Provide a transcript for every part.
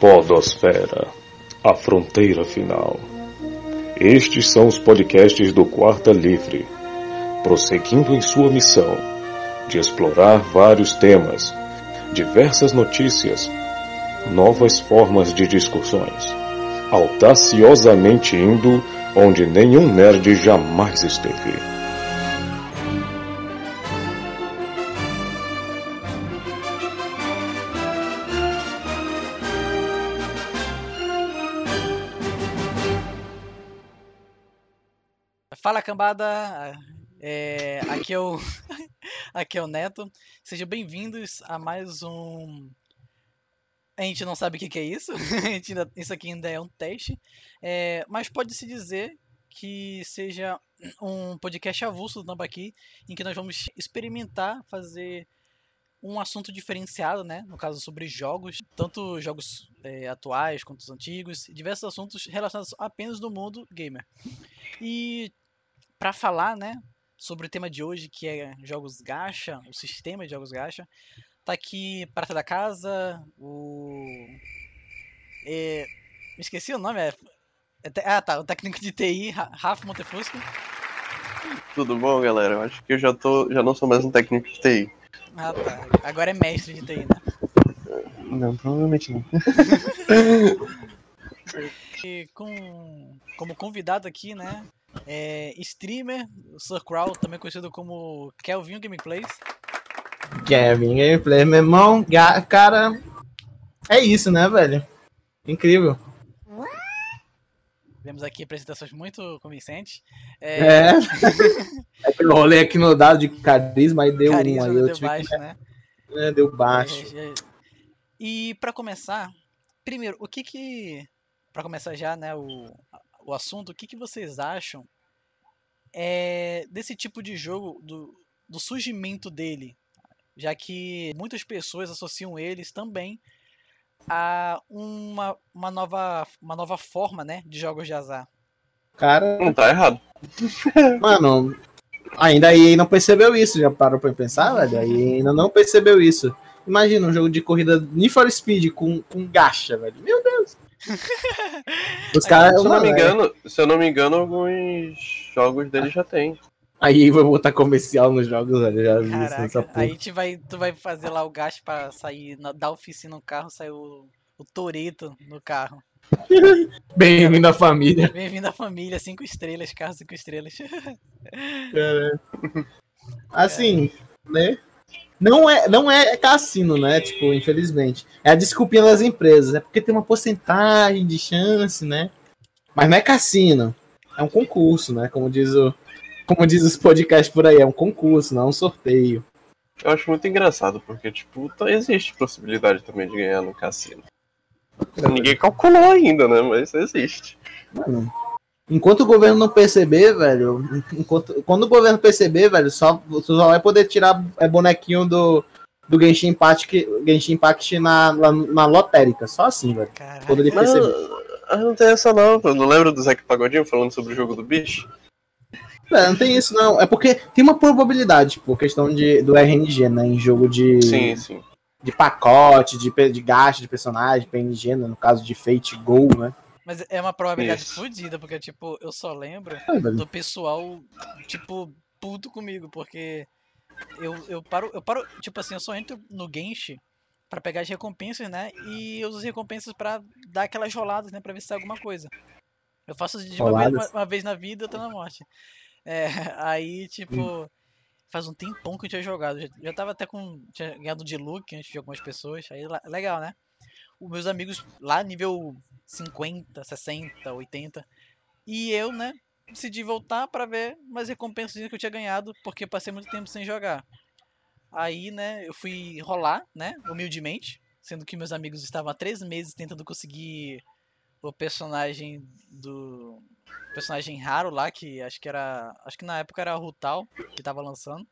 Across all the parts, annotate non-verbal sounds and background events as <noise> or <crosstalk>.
Podosfera, a fronteira final. Estes são os podcasts do Quarta Livre, prosseguindo em sua missão de explorar vários temas, diversas notícias, novas formas de discussões, audaciosamente indo onde nenhum nerd jamais esteve. Cambada, é, aqui, é o, <laughs> aqui é o Neto, sejam bem-vindos a mais um. A gente não sabe o que, que é isso, <laughs> ainda, isso aqui ainda é um teste, é, mas pode-se dizer que seja um podcast avulso do Tambaqui, em que nós vamos experimentar fazer um assunto diferenciado, né? No caso sobre jogos, tanto jogos é, atuais quanto os antigos, diversos assuntos relacionados apenas do mundo gamer. E para falar, né, sobre o tema de hoje, que é jogos gacha, o sistema de jogos gacha, tá aqui prata da casa, o é... me esqueci o nome, é... é ah, tá, o técnico de TI, Rafa Montefusco. Tudo bom, galera? Eu acho que eu já tô, já não sou mais um técnico de TI. Ah, tá. Agora é mestre de TI, né? Não, provavelmente não. <laughs> e com como convidado aqui, né, é, streamer, Sir Crow, também conhecido como Kelvin Gameplays. Kevin Gameplays, meu irmão, cara, é isso, né, velho? Incrível. Temos aqui apresentações muito convincentes. É, é. <laughs> é aqui no dado de carisma, aí deu carisma, um. Aí deu baixo, que... né? É, deu baixo. É, é, e para começar, primeiro, o que que. Pra começar já, né, o, o assunto, o que, que vocês acham é, desse tipo de jogo, do, do surgimento dele? Já que muitas pessoas associam eles também a uma, uma, nova, uma nova forma né, de jogos de azar. Cara. Não tá errado. <laughs> Mano, ainda aí não percebeu isso, já parou pra pensar, velho? Aí ainda não percebeu isso. Imagina um jogo de corrida Need for Speed com, com gacha, velho. Meu Deus. Os caras, se, eu não me engano, se eu não me engano, alguns jogos dele já tem. Aí vai botar comercial nos jogos, velho. Já vi Caraca, isso nessa Aí tu vai, tu vai fazer lá o gasto pra sair na, da oficina no carro, sair o, o Toreto no carro. <laughs> Bem-vindo à família. Bem-vindo à família, cinco estrelas, carro cinco estrelas. <laughs> Cara. Assim, é. né? Não é, não é cassino, né? Tipo, infelizmente. É a desculpinha das empresas. É porque tem uma porcentagem de chance, né? Mas não é cassino. É um concurso, né? Como diz, o, como diz os podcasts por aí. É um concurso, não é um sorteio. Eu acho muito engraçado, porque, tipo, tá, existe possibilidade também de ganhar no cassino. É. Ninguém calculou ainda, né? Mas existe. Mano, Enquanto o governo não perceber, velho, enquanto, quando o governo perceber, velho, só, só vai poder tirar é, bonequinho do, do Genshin Impact, Genshin Impact na, na, na lotérica. Só assim, velho. Quando ele perceber. Não, não tem essa não, eu não lembro do Zack Pagodinho falando sobre o jogo do bicho? É, não tem isso não. É porque tem uma probabilidade, por questão de, do RNG, né? Em jogo de. Sim, sim. De pacote, de, de gasto de personagem, PNG, né, no caso de Fate Go, né? Mas é uma probabilidade Isso. fodida, porque, tipo, eu só lembro é, do pessoal, tipo, puto comigo, porque eu, eu paro, eu paro, tipo assim, eu só entro no Genshin para pegar as recompensas, né? E eu uso as recompensas para dar aquelas roladas, né? Pra ver se sai alguma coisa. Eu faço de uma vez, uma, uma vez, na vida, outra na morte. É, <laughs> aí, tipo, hum. faz um tempão que eu tinha jogado. Já, já tava até com. Tinha ganhado de look antes de algumas pessoas. Aí, legal, né? Os meus amigos lá, nível 50, 60, 80. E eu, né, decidi voltar para ver mais recompensas que eu tinha ganhado, porque passei muito tempo sem jogar. Aí, né, eu fui rolar, né, humildemente, sendo que meus amigos estavam há três meses tentando conseguir o personagem do personagem raro lá, que acho que era, acho que na época era o Rutal, que tava lançando.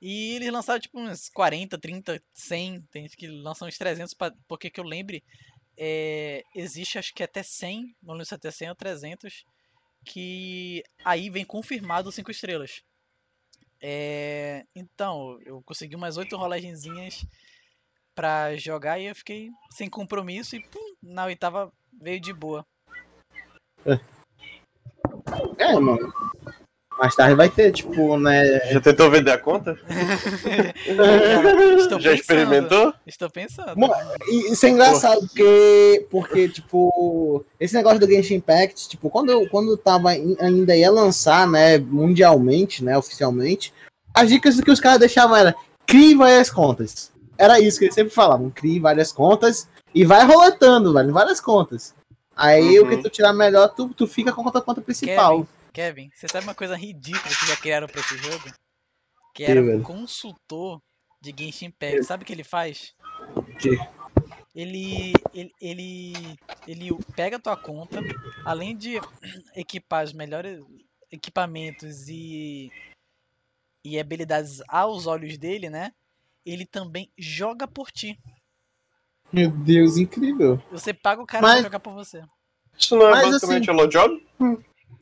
E eles lançaram tipo uns 40, 30, 100, tem que lançam uns 300, pra, porque que eu lembre, é, existe acho que até 100, não lembro se até 100 ou 300, que aí vem confirmado 5 estrelas. É, então, eu consegui umas 8 rolagenzinhas pra jogar e eu fiquei sem compromisso e pum, na oitava veio de boa. É, mano. Mais tarde vai ter, tipo, né? Já tentou vender a conta? <laughs> já, estou Já experimentou? Estou pensando. E Isso é engraçado, porque, porque, tipo, esse negócio do Genshin Impact, tipo, quando, quando tava in- ainda ia lançar, né, mundialmente, né, oficialmente, as dicas que os caras deixavam era crie várias contas. Era isso que eles sempre falavam, crie várias contas e vai roletando, velho, várias contas. Aí o Uhum. que tu tirar melhor, tu, tu fica com a conta, conta principal. Kevin, Kevin, você sabe uma coisa ridícula que já criaram pra esse jogo? Que era um consultor de Genshin Impact. Sabe o que ele faz? Que? Ele, ele, ele, ele pega a tua conta, além de equipar os melhores equipamentos e, e habilidades aos olhos dele, né? Ele também joga por ti. Meu Deus, incrível. Você paga o cara Mas- pra jogar por você. Isso não é Mas, basicamente assim- a low job?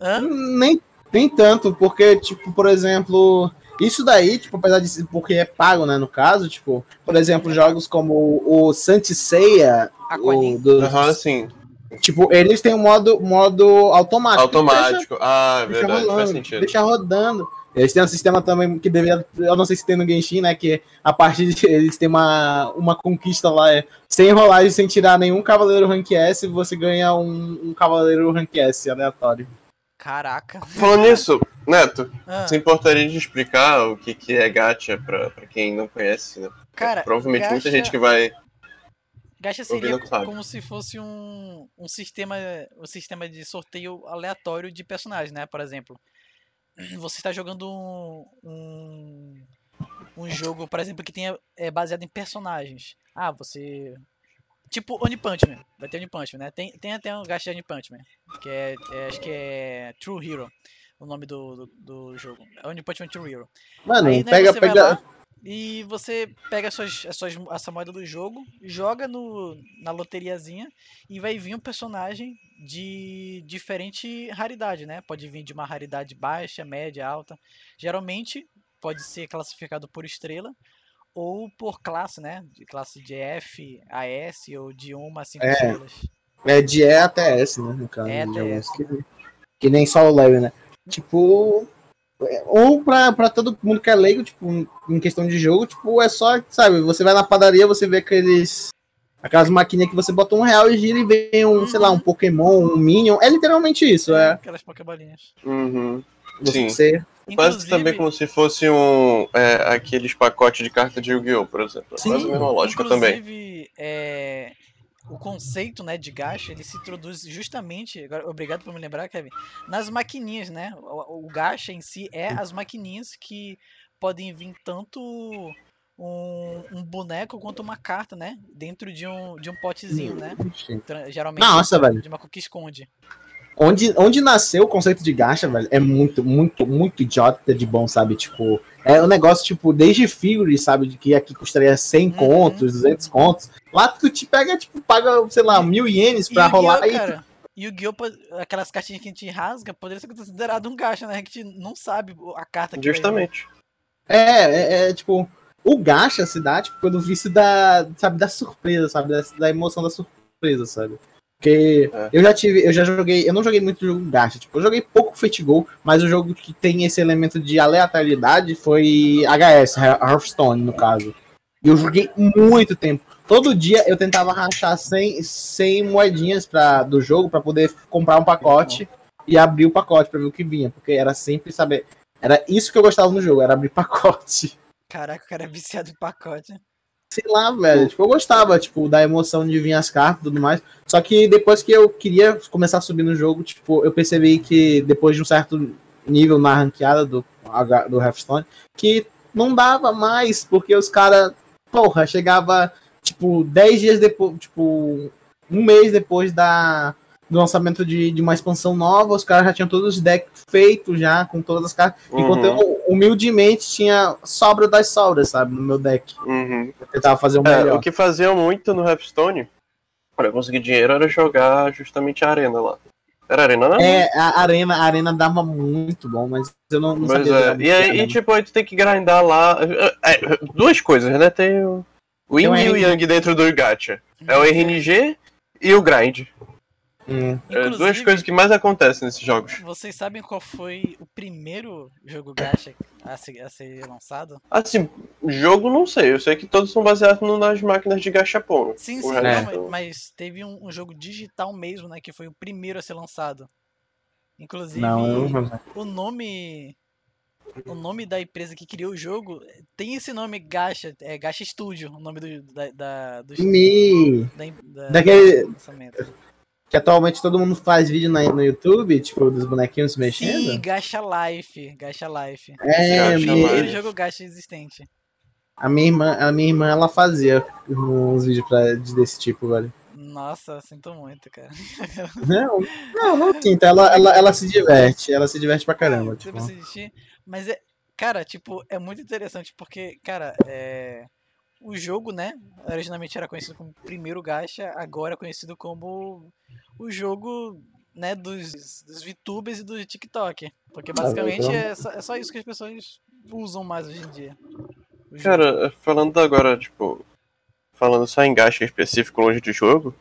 Hã? Nem, nem tanto, porque, tipo, por exemplo, isso daí, tipo, apesar de ser- porque é pago, né, no caso, tipo, por exemplo, jogos como o, o Santiceia, o do, Aham, sim. tipo, eles têm um modo, modo automático. Automático. Ah, é Deixa, deixa verdade, rolando, faz sentido. deixa rodando. Eles têm um sistema também que deveria, eu não sei se tem no Genshin, né, que a partir de <laughs> eles têm uma, uma conquista lá, é, sem rolagem, sem tirar nenhum cavaleiro rank S, você ganha um, um cavaleiro rank S aleatório. Caraca. Falando nisso, Neto, Ah, você importaria de explicar o que, que é gacha pra, pra quem não conhece, né? cara, Provavelmente muita gacha- gente que vai. Gacha seria como se fosse um, um sistema um sistema de sorteio aleatório de personagens, né? Por exemplo, você está jogando um, um, um jogo, por exemplo, que tenha, é baseado em personagens. Ah, você... Tipo One Punch Man. Vai ter One Punch Man, né? Tem, tem até um gacha de One Punch Man. Que é, é- acho que é True Hero. O nome do, do, do jogo. One Punch Man True Hero. Mano, Aí, né, pega, pega, e você pega as suas, as suas, essa moeda do jogo, joga no, na loteriazinha e vai vir um personagem de diferente raridade, né? Pode vir de uma raridade baixa, média, alta. Geralmente pode ser classificado por estrela ou por classe, né? De classe de F a S ou de 1 a 5 É. estrelas. É de E até S, né? No caso, É de S. que, que nem só o level, né? Tipo. é, Ou pra, pra todo mundo que é leigo, tipo, em questão de jogo, tipo, é só, sabe, você vai na padaria, você vê aqueles. Aquelas maquininhas que você bota um real e gira e vem um, sei lá, um Pokémon, um Minion. É literalmente isso, é. Aquelas pokébolinhas. Uhum. Sim. Você. Quase também como se fosse um. É, aqueles pacotes de carta de Yu-Gi-Oh! por exemplo. É Sim. quase a mesma lógica também. Inclusive, é, o conceito né, de gacha ele se introduz justamente, agora, obrigado por me lembrar, Kevin, nas maquininhas, né? O, o gacha em si é as maquininhas que podem vir tanto um, um boneco quanto uma carta, né? Dentro de um, de um potezinho, né? Geralmente Nossa, velho. de uma que esconde. Onde, onde nasceu o conceito de gacha, velho, é muito, muito, muito idiota de bom, sabe? Tipo, é um negócio, tipo, desde figure, sabe? De que aqui custaria 100 Uhum. contos, 200 contos. Lá tu te pega, tipo, paga, sei lá, mil ienes pra E rolar e cara, e o po- aquelas cartinhas que a gente rasga, poderia ser considerado um gacha, né? Que a gente não sabe a carta que. Justamente. É, é, é, tipo, o gacha se dá, tipo, pelo vício da, sabe, da surpresa, sabe, da, da emoção da surpresa, sabe? Porque É. eu já tive, eu já joguei, eu não joguei muito jogo gacha, tipo, eu joguei pouco Fate Go, mas o jogo que tem esse elemento de aleatoriedade foi HS, Hearthstone, no caso. E eu joguei muito tempo. Todo dia eu tentava rachar 100, 100 moedinhas pra, do jogo pra poder comprar um pacote e abrir o pacote pra ver o que vinha, porque era sempre saber. Era isso que eu gostava no jogo, era abrir <laughs> pacote. Caraca, o cara é viciado em pacote. Sei lá, velho. Tipo, eu gostava, tipo, da emoção de vir as cartas e tudo mais. Só que depois que eu queria começar a subir no jogo, tipo, eu percebi que depois de um certo nível na ranqueada do, do Hearthstone, que não dava mais, porque os caras, porra, chegava, tipo, 10 dias depois, tipo, um mês depois da, do lançamento de, de uma expansão nova, os caras já tinham todos os decks feitos já, com todas as cartas. Enquanto Uhum. eu, humildemente, tinha sobra das sobras, sabe, no meu deck. Uhum. Eu tentava fazer o É, melhor. o que faziam muito no Hearthstone para conseguir dinheiro era jogar justamente a arena lá. Era arena, não? É, a arena, a arena dava muito bom, mas eu não, não Mas sabia. é, e aí, e, tipo, aí tu tem que grindar lá. É, é, duas coisas, né? Tem o, O Yin e o Yang dentro do gacha. É o RNG e o grind. Hum. É duas coisas que mais acontecem nesses jogos. Vocês sabem qual foi o primeiro jogo gacha a ser, a ser lançado? Assim, jogo não sei. Eu sei que todos são baseados nas máquinas de gachapon. Sim, sim, é. não, mas teve um, um, jogo digital mesmo, né? Que foi o primeiro a ser lançado. Inclusive, não, não. o nome o nome da empresa que criou o jogo tem esse nome Gacha, é Gacha Studio, o nome do da, da do Me... da, da, Daquele lançamento. Que atualmente todo mundo faz vídeo na, no YouTube, tipo, dos bonequinhos mexendo. Sim, Gacha Life, Gacha Life. É, é o primeiro jogo Gacha existente. A minha irmã, a minha irmã ela fazia uns vídeos pra, desse tipo, velho. Nossa, sinto muito, cara. <laughs> Não, não, não sinto. Ela, ela, ela se diverte. Ela se diverte pra caramba. Tipo. Mas é, cara, tipo, é muito interessante porque, cara, é, o jogo, né, originalmente era conhecido como primeiro gacha, agora é conhecido como o jogo, né, dos, dos VTubers e do TikTok. Porque basicamente é só, é só isso que as pessoas usam mais hoje em dia. Cara, falando agora, tipo, falando só em gacha específico longe de jogo,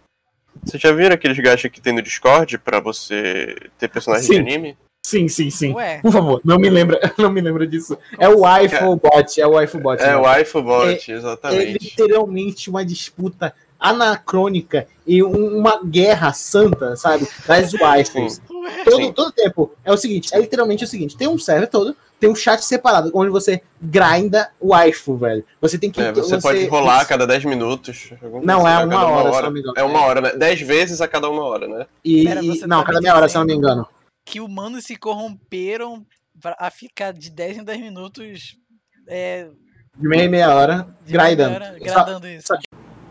vocês já viram aqueles gacha que tem no Discord pra você ter personagens de anime? Sim, sim, sim. Ué. Por favor, não me lembra, <laughs> não me lembra disso. Como é o iPhobot, é o iPhobot. É né? o iPhobot, é, exatamente. É literalmente uma disputa anacrônica e uma guerra santa, sabe? Das waifus. Todo, todo tempo. É o seguinte, é literalmente o seguinte: tem um server todo, tem um chat separado, onde você grinda o waifu, velho. Você tem que. É, você, você, pode rolar a cada 10 minutos. Não, é uma hora, hora, É uma hora, né? 10 vezes a cada uma hora, né? E, Pera, e não, tá cada meia hora, se eu não me engano que humanos se corromperam a ficar de 10 em 10 minutos. É, de meia em meia hora, grindando. Gradando isso. Só,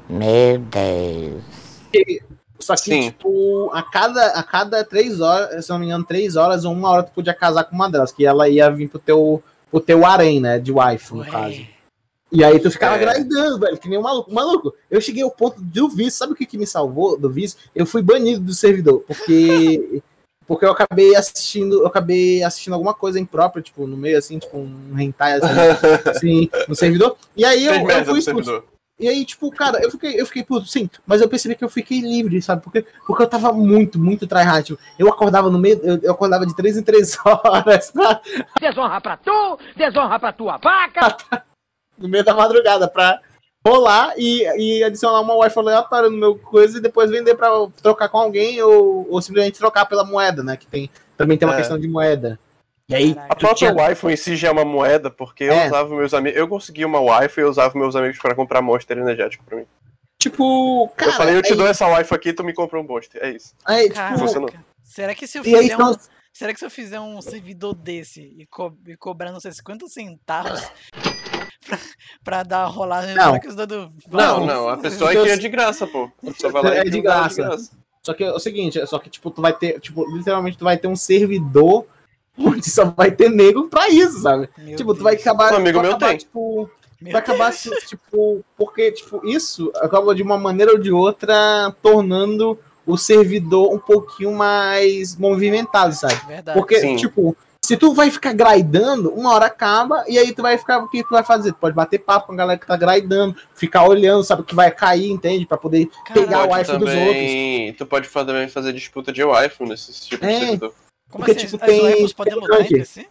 Meu Deus. Só que, Sim. tipo, a cada, a cada três horas, se não me engano, três horas ou uma hora tu podia casar com uma delas, que ela ia vir pro teu, pro teu harém, né? De wife, no Ué. caso. E aí tu ficava é. grindando, velho, que nem um maluco. Maluco, eu cheguei ao ponto do vício, sabe o que, que me salvou do vício? Eu fui banido do servidor, porque <laughs> porque eu acabei assistindo, eu acabei assistindo alguma coisa imprópria, tipo, no meio assim, tipo, um hentai assim, <laughs> assim no servidor. E aí eu, eu fui expulso. E aí, tipo, cara, eu fiquei, eu fiquei puto, sim, mas eu percebi que eu fiquei livre, sabe? Porque, porque eu tava muito, muito tryhard. Tipo, eu acordava no meio, eu, eu acordava de três em três <laughs> horas pra. Desonra pra tu, desonra pra tua vaca! <laughs> no meio da madrugada, pra rolar e, e adicionar uma Wi-Fi aleatória no meu coisa e depois vender para trocar com alguém ou, ou simplesmente trocar pela moeda, né? Que tem, também tem uma é. questão de moeda. E aí, a própria tinha... Wi-Fi em si já é uma moeda, porque é. eu usava meus amigos. Eu consegui uma Wi-Fi e eu usava meus amigos para comprar monster energético pra mim. Tipo, cara. Eu falei, eu te dou essa Wi-Fi aqui, tu me compra um monster. É isso. Aí, tipo, Será que se eu fizer aí, um. Será que se eu fizer um servidor desse e, co e cobrar não sei 50 centavos pra, pra dar rolagem não. Do... Não, não, a pessoa é que é de graça, pô. Só vai lá é de graça. de graça. Só que é o seguinte, só que tipo, tu vai ter, tipo, literalmente tu vai ter um servidor onde só vai ter negro pra isso, sabe? Meu tipo, Deus. tu vai acabar. Um amigo meu acabar, tem. Tipo, meu vai acabar tipo, porque, tipo, isso acaba de uma maneira ou de outra tornando o servidor um pouquinho mais movimentado, sabe? Verdade. Porque, Sim. tipo, se tu vai ficar grindando, uma hora acaba, e aí tu vai ficar, o que tu vai fazer? Tu pode bater papo com a galera que tá grindando, ficar olhando, sabe, o que vai cair, entende? Pra poder Cara, pegar o iPhone dos outros. Tu pode também fazer disputa de iPhone nesse tipo é. de servidor. Como porque, assim, tipo, tem, os podem entre si?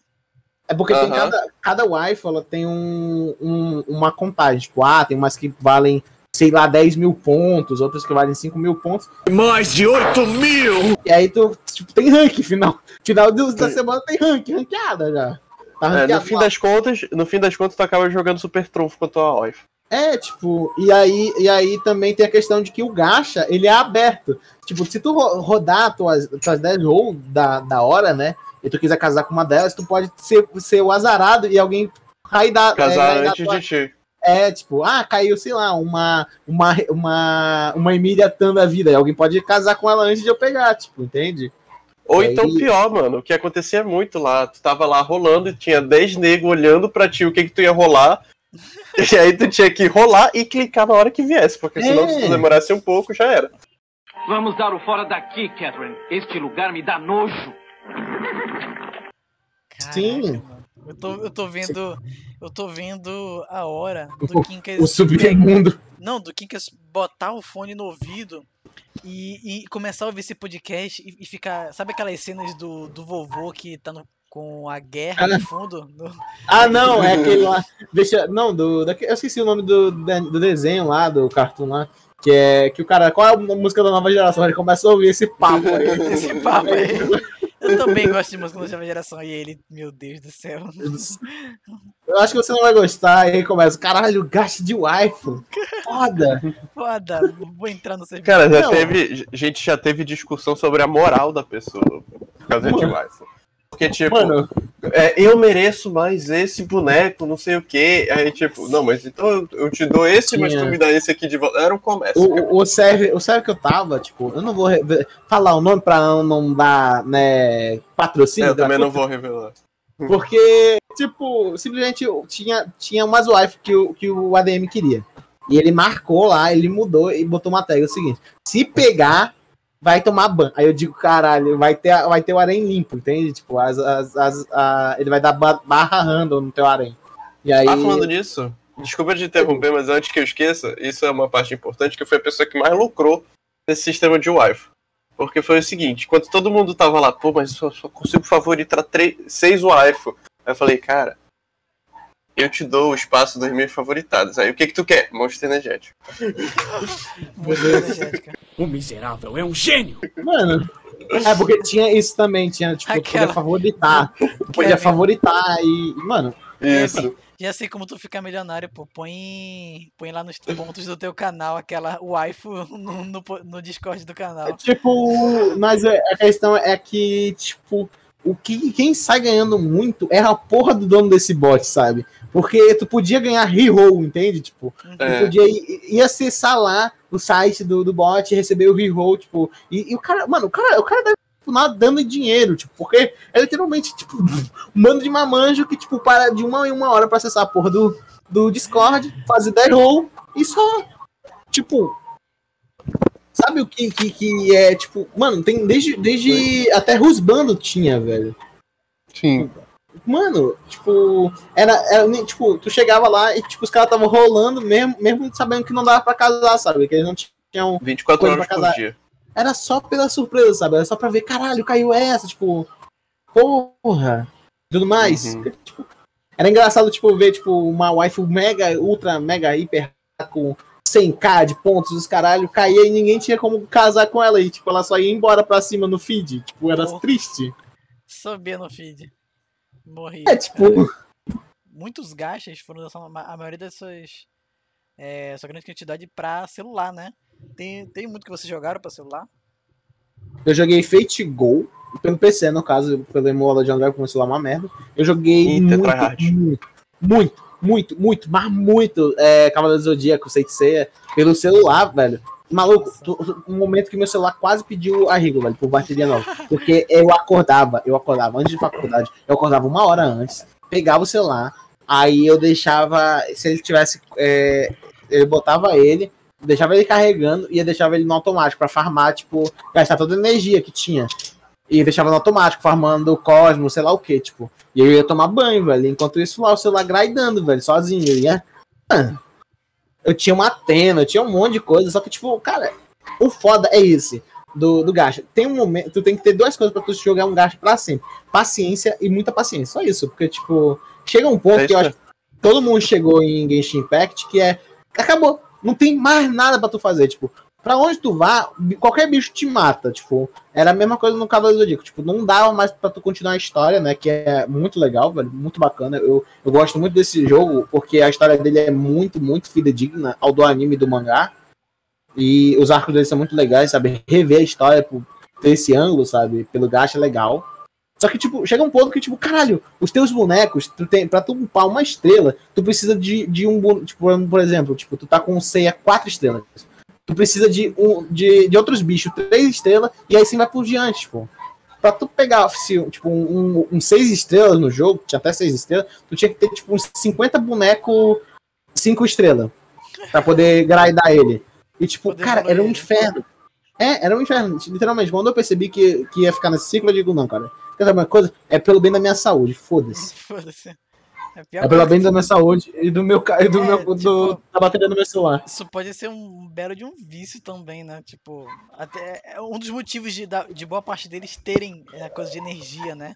É porque uh -huh. tem cada, cada Wi-Fi ela tem um, um, uma contagem. Tipo, ah, tem umas que valem sei lá, 10 mil pontos, outras que valem 5 mil pontos. Mais de 8 mil! E aí tu, tipo, tem rank final. Final da semana tem rank, ranqueada já. Tá é, no fim lá. das contas, no fim das contas, tu acaba jogando super trunfo com a tua wife. É, tipo, e aí, e aí também tem a questão de que o gacha, ele é aberto. Tipo, se tu rodar tuas, tuas 10 rolls da, da hora, né? E tu quiser casar com uma delas, tu pode ser, ser o azarado e alguém cair da. Casar é, antes tua... de ti. É, tipo, ah, caiu, sei lá, uma uma uma uma Emília Tan da vida. E alguém pode casar com ela antes de eu pegar, tipo, entende? Ou e então aí... pior, mano, o que acontecia muito lá, tu tava lá rolando e tinha 10 negros olhando pra ti o que que tu ia rolar. <laughs> e aí tu tinha que rolar e clicar na hora que viesse, porque senão é. se tu demorasse um pouco, já era. Vamos dar o fora daqui, Catherine. Este lugar me dá nojo. Caraca, Sim. Mano. Eu tô, eu tô vendo. Eu tô vendo a hora do Quincas. O submundo. Não, do Kinkas botar o fone no ouvido e, e começar a ouvir esse podcast e, e, ficar. Sabe aquelas cenas do, do vovô que tá no, com a guerra ah, no fundo? No... Ah, não, é aquele lá. Deixa, não, do, da, eu esqueci o nome do, do desenho lá, do cartoon lá. Que é que o cara, qual é a música da nova geração? Ele começa a ouvir esse papo aí. <laughs> esse papo aí. <laughs> Eu também gosto de música da nova geração e ele, meu Deus do céu. Eu acho que você não vai gostar. Aí começa, caralho, gasto de wifi. Foda. Foda. Vou entrar no serviço. Cara, já teve, a gente já teve discussão sobre a moral da pessoa por causa de wifi. Porque, tipo, Mano. É, eu mereço mais esse boneco, não sei o quê. Aí, tipo, não, mas então eu te dou esse, Tinha. mas tu me dá esse aqui de volta. Era um comércio. O, o, serve, o serve que eu tava, tipo, eu não vou falar o nome pra não, não dar, né, patrocínio. É, eu também não vou revelar. Porque, tipo, simplesmente tinha, tinha umas wife que o, que o ADM queria. E ele marcou lá, ele mudou e botou uma tag. É o seguinte: se pegar, vai tomar ban. Aí eu digo, caralho, vai ter, vai ter o arém limpo, entende? Tipo, as, as, as a, ele vai dar barra random no teu arém. E aí... Ah, falando nisso, desculpa te interromper, mas antes que eu esqueça, isso é uma parte importante, que foi a pessoa que mais lucrou nesse sistema de wifi. Porque foi o seguinte, enquanto todo mundo tava lá, pô, mas só, só consigo favoritar três, seis wifi. Aí eu falei, cara, eu te dou o espaço dos meus favoritados. Aí o que que tu quer? Monstro energético. O miserável é um gênio! Mano, é porque tinha isso também, tinha, tipo, Aquela... podia favoritar. Podia favoritar e. Mano. Isso. Já sei como tu fica milionário, pô. Põe, põe lá nos pontos do teu canal aquela waifu no, no, no Discord do canal. É, tipo, mas é, a questão é que, tipo, o que quem sai ganhando muito é a porra do dono desse bot, sabe? Porque tu podia ganhar reroll, entende? Tipo, é. tu podia ir, ir, acessar lá o site do, do bot e receber o reroll, tipo, e, e, o cara, mano, o cara, o cara deve tipo, nadando em dinheiro, tipo, porque é literalmente, tipo, um bando de mamanjo que, tipo, para de uma em uma hora pra acessar a porra do, do Discord, fazer dead roll e só, tipo, sabe o que, que, que é, tipo, mano, tem desde, desde até Rusbando tinha, velho. Sim. Mano, tipo, era, era tipo, tu chegava lá e tipo, os caras estavam rolando mesmo, mesmo sabendo que não dava pra casar, sabe? Que eles não tinham 24 horas por dia. Era só pela surpresa, sabe? Era só pra ver, caralho, caiu essa, tipo, porra, tudo mais. Uhum. Tipo, era engraçado, tipo, ver, tipo, uma wife mega, ultra, mega, hiper com 100k de pontos, os caralho, caía e ninguém tinha como casar com ela. E, tipo, ela só ia embora pra cima no feed. Tipo, era oh. triste. Subia no feed. Morri. É, tipo. Muitos gastos foram a maioria dessas. É, essa grande quantidade pra celular, né? Tem, tem muito que vocês jogaram pra celular? Eu joguei Fate Go, pelo PC, no caso, pelo emulador de Android, como celular é uma merda. Eu joguei muito, muito, muito, muito, muito, mas muito é, Cavaleiro do Zodíaco, Seitseia, pelo celular, velho. Maluco, um momento que meu celular quase pediu arrego, velho, por bateria nova. Porque eu acordava, eu acordava antes de faculdade, eu acordava uma hora antes, pegava o celular, aí eu deixava, se ele tivesse, é, eu botava ele, deixava ele carregando e deixava ele no automático para farmar, tipo, gastar toda a energia que tinha. E deixava no automático, farmando o cosmos, sei lá o que, tipo. E eu ia tomar banho, velho. Enquanto isso lá, o celular grindando, velho, sozinho. Eu ia. Ah, eu tinha uma Atena, eu tinha um monte de coisa, só que, tipo, cara, o foda é esse do, do gacha. Tem um momento, tu tem que ter duas coisas pra tu jogar um gacha pra sempre: paciência e muita paciência. Só isso, porque, tipo, chega um ponto é que eu acho que todo mundo chegou em Genshin Impact que é. Acabou. Não tem mais nada para tu fazer. Tipo, Pra onde tu vá, qualquer bicho te mata, tipo. Era a mesma coisa no Cavaleiro do Zodíaco, tipo, não dava mais pra tu continuar a história, né, que é muito legal, velho, muito bacana. Eu, eu gosto muito desse jogo, porque a história dele é muito, muito fidedigna ao do anime do mangá. E os arcos dele são muito legais, sabe? Rever a história por ter esse ângulo, sabe? Pelo gacha é legal. Só que, tipo, chega um ponto que, tipo, caralho, os teus bonecos, tu tem, pra tu upar uma estrela, tu precisa de, de um, tipo, por exemplo, tipo, tu tá com ceia quatro estrelas tu precisa de, um, de, de outros bichos, três estrelas, e aí sim vai por diante, tipo. Pra tu pegar se, tipo, um, um, seis estrelas no jogo, tinha até seis estrelas, tu tinha que ter tipo uns 50 bonecos cinco estrelas. Pra poder grindar ele. E tipo, poder cara, era um inferno. É, era um inferno. Literalmente, quando eu percebi que, que ia ficar nesse ciclo, eu digo, não, cara. Quer saber uma coisa? É pelo bem da minha saúde, foda-se. <laughs> Foda-se. É, é pela bem da minha saúde e do meu e do é, meu tipo, do, da bateria do meu celular. Isso pode ser um belo de um vício também, né? Tipo, até é um dos motivos de, de boa parte deles terem a coisa de energia, né?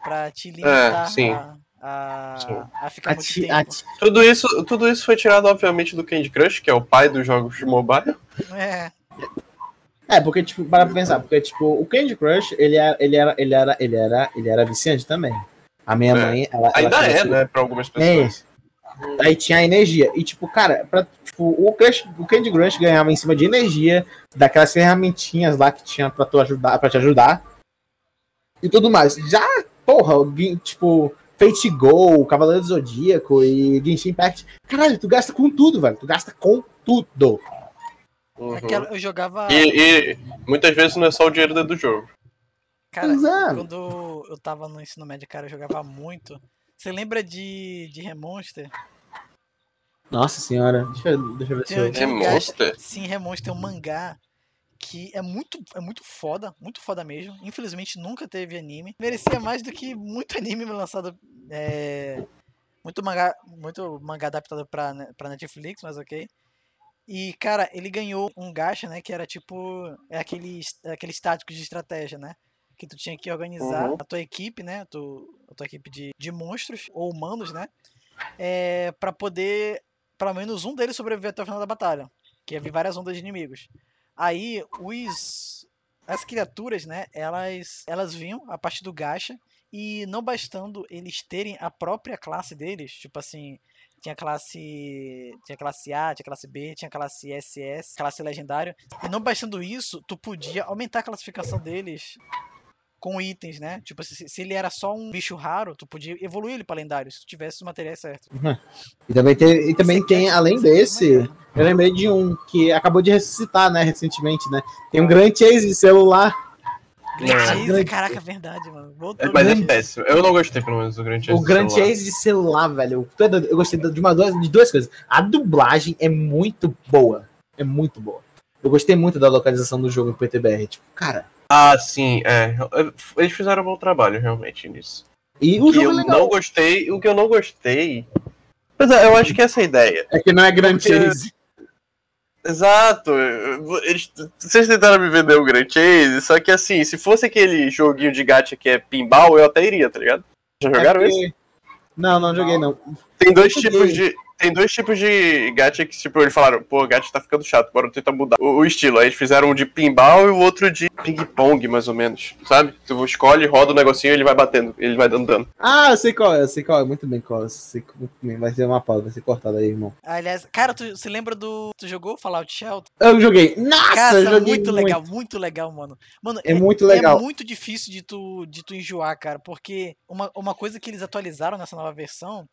Pra te limitar é, a, a, a, ficar a muito ti, tempo. Ti. Tudo isso, tudo isso foi tirado, obviamente, do Candy Crush, que é o pai dos jogos de mobile. É. É, porque, tipo, para pensar, porque, tipo, o Candy Crush, ele era, ele era, ele era, ele era, ele era viciante também. A minha é. mãe. Ela, Ainda ela é, né? Pra algumas pessoas. É. Aí tinha a energia. E, tipo, cara, pra, tipo, o, Crush, o Candy Crush ganhava em cima de energia, daquelas ferramentinhas lá que tinha pra, tu ajudar, pra te ajudar. E tudo mais. Já, porra, tipo, Fate Go, Cavaleiro do Zodíaco e Genshin Impact. Caralho, tu gasta com tudo, velho. Tu gasta com tudo. Uhum. Aquela, eu jogava. E, e, muitas vezes não é só o dinheiro dentro do jogo. Cara, Exato. quando eu tava no ensino médio, cara, eu jogava muito. Você lembra de, de Remonster? Nossa senhora, deixa, eu, deixa eu ver se eu... Remonster? Sim, Remonster é um mangá que é muito, é muito foda, muito foda mesmo. Infelizmente nunca teve anime. Merecia mais do que muito anime lançado. É, muito mangá, muito mangá adaptado pra, pra Netflix, mas ok. E, cara, ele ganhou um gacha, né? Que era tipo. É aquele, é aquele estático de estratégia, né? Que tu tinha que organizar uhum. a tua equipe, né? A tua, a tua equipe de, de monstros ou humanos, né? É, para poder, pelo menos um deles sobreviver até o final da batalha. Que ia vir várias ondas de inimigos. Aí, os. As criaturas, né? Elas, elas vinham a partir do gacha. E não bastando eles terem a própria classe deles, tipo assim, tinha classe tinha classe A, tinha classe B, tinha classe SS, classe legendário. E não bastando isso, tu podia aumentar a classificação deles com itens, né? Tipo, se, se, ele era só um bicho raro, tu podia evoluir ele para lendário, se tu tivesse os materiais certos. Uhum. E também tem, e também tem além desse, eu lembrei de um que acabou de ressuscitar, né, recentemente, né? Tem um grande Chase de celular. Grand caraca, verdade, mano. Voltou. É, mas é péssimo. Eu não gostei, pelo menos, do Grand Chase. O Grand Chase de celular, velho. Eu gostei de, uma, de duas coisas. A dublagem é muito boa. É muito boa. Eu gostei muito da localização do jogo em PTBR. Tipo, cara, ah, sim, é. Eles fizeram um bom trabalho, realmente, nisso. E o, jogo eu é não gostei, o que eu não gostei. Mas é, eu acho que essa é a ideia. É que não é Grand Porque... Chase. Exato. Eles, vocês tentaram me vender o Grand Chase, só que assim, se fosse aquele joguinho de gacha que é pinball, eu até iria, tá ligado? Já jogaram é porque... Não, não joguei não. Tem dois tipos de tem dois tipos de gacha que, tipo, eles falaram, pô, gacha tá ficando chato, bora tentar mudar o, o, estilo. Aí eles fizeram um de pinball e o outro de ping-pong, mais ou menos, sabe? Tu escolhe, roda o negocinho e ele vai batendo, ele vai dando dano. Ah, eu sei qual é, eu sei qual é, muito bem qual é. Sei, muito bem. Vai ser uma pausa, vai ser cortada aí, irmão. Aliás, cara, tu se lembra do. Tu jogou Fallout Shelter? Eu joguei. Nossa, cara, eu joguei muito, muito legal, muito legal, mano. Mano, é, é muito legal. É muito difícil de tu, de tu enjoar, cara, porque uma, uma coisa que eles atualizaram nessa nova versão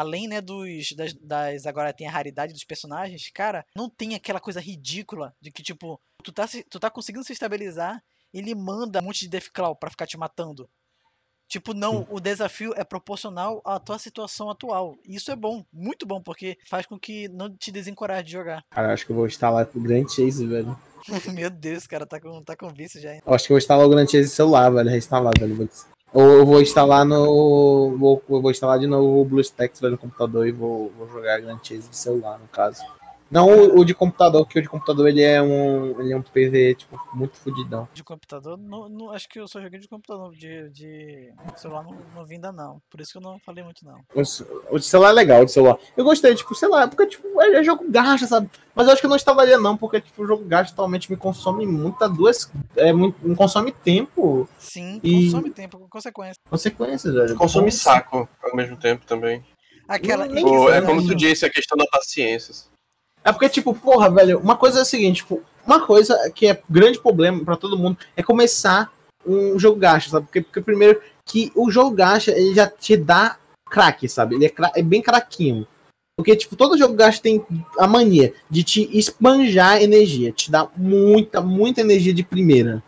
além né, dos, das, das, Agora tem a raridade dos personagens, cara, não tem aquela coisa ridícula de que, tipo, tu tá, tu tá conseguindo se estabilizar, ele manda um monte de Deathclaw pra ficar te matando. Tipo, não, Sim. o desafio é proporcional à tua situação atual. E isso é bom, muito bom, porque faz com que não te desencoraje de jogar. Cara, acho que eu vou instalar o Grand Chase, velho. <laughs> Meu Deus, cara, tá com, tá com vício já. Hein? Eu acho que eu vou instalar o Grand Chase celular, velho, reinstalar, velho. Ou eu vou instalar no. Vou, vou instalar de novo o BlueStacks no computador e vou, vou jogar Grand Chase de celular, no caso. Não o, o, de computador, que o de computador ele é um, ele é um PV, tipo, muito fodidão. De computador, não, não, acho que eu só joguei de computador, de, de celular não, não vi ainda não. Por isso que eu não falei muito não. O, o de celular é legal, o de celular. Eu gostei, tipo, sei lá, porque tipo, é, é jogo gacha, sabe? Mas eu acho que eu não instalaria não, porque tipo, o jogo gacha atualmente me consome muita duas. É, muito, me consome tempo. Sim, e... consome tempo, com consequência. Consequências, velho. Consome saco ao mesmo tempo também. Aquela. É como tu disse, a questão da paciência. É porque, tipo, porra, velho, uma coisa é a seguinte, tipo, uma coisa que é grande problema para todo mundo é começar um jogo gacha, sabe? Porque, porque, primeiro que o jogo gacha, ele já te dá crack, sabe? Ele é, é bem craquinho. Porque, tipo, todo jogo gacha tem a mania de te espanjar energia, te dá muita, muita energia de primeira.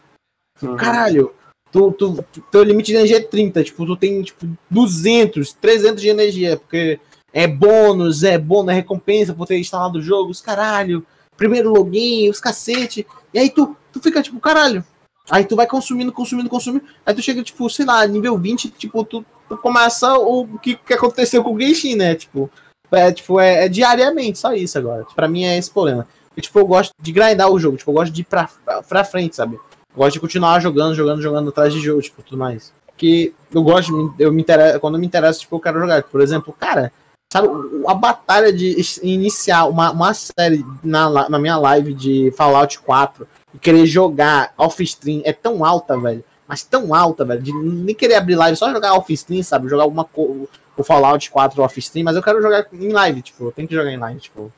Uhum. Caralho, tu, tu, teu limite de energia é 30, tipo, tu tem, tipo, 200, 300 de energia, porque é bônus, é bônus, é recompensa por ter instalado o jogo, os caralho, primeiro login, os cacete. E aí tu, tu fica tipo, caralho, Aí tu vai consumindo, consumindo, consumindo. Aí tu chega, tipo, sei lá, nível 20, tipo, tu, tu começa o que, que aconteceu com o Genshin, né? Tipo, é, tipo, é, é diariamente, só isso agora. Pra mim é esse problema. E, tipo, eu gosto de grindar o jogo, tipo, eu gosto de ir pra, pra frente, sabe? Eu gosto de continuar jogando, jogando, jogando atrás de jogo, tipo, tudo mais. Que eu gosto, eu me interesso, quando me interessa, tipo, eu quero jogar. Por exemplo, cara, sabe, a batalha de iniciar uma, uma série na, na minha live de Fallout 4 e querer jogar off-stream é tão alta, velho. Mas tão alta, velho. De nem querer abrir live, só jogar off-stream, sabe? Jogar alguma coisa. O Fallout 4 off-stream, mas eu quero jogar em live, tipo, eu tenho que jogar em live, tipo.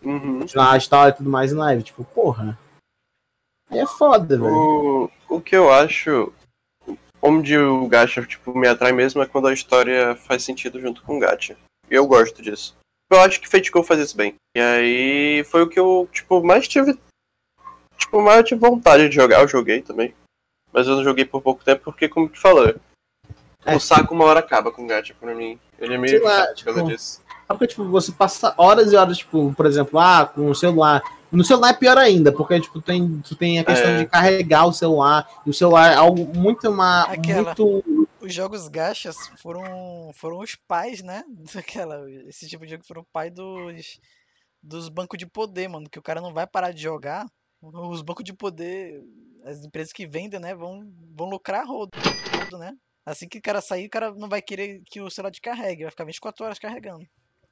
Uhum. Continuar a história e tudo mais em live, tipo, porra. Aí é foda, velho. O, o que eu acho. Onde o gacha, tipo, me atrai mesmo é quando a história faz sentido junto com o gacha. Eu gosto disso. Eu acho que Fate Go faz isso bem. E aí foi o que eu, tipo, mais tive tipo, mais tive vontade de jogar, eu joguei também. Mas eu não joguei por pouco tempo porque, como te falou, é. o saco uma hora acaba com o gacha pra mim. Ele é meio lá, tipo, Porque, tipo, você passa horas e horas, tipo, por exemplo, ah, com o celular. No celular é pior ainda, porque, tipo, tem, tu tem a questão é. de carregar o celular, e o celular é algo muito uma. Aquela, muito... Os jogos gachas foram, foram os pais, né? <laughs> Daquela, esse tipo de jogo foram o pai dos, dos bancos de poder, mano. Que o cara não vai parar de jogar os bancos de poder, as empresas que vendem, né, vão, vão lucrar rodo, né? Assim que o cara sair, o cara não vai querer que o celular descarregue, vai ficar 24 horas carregando.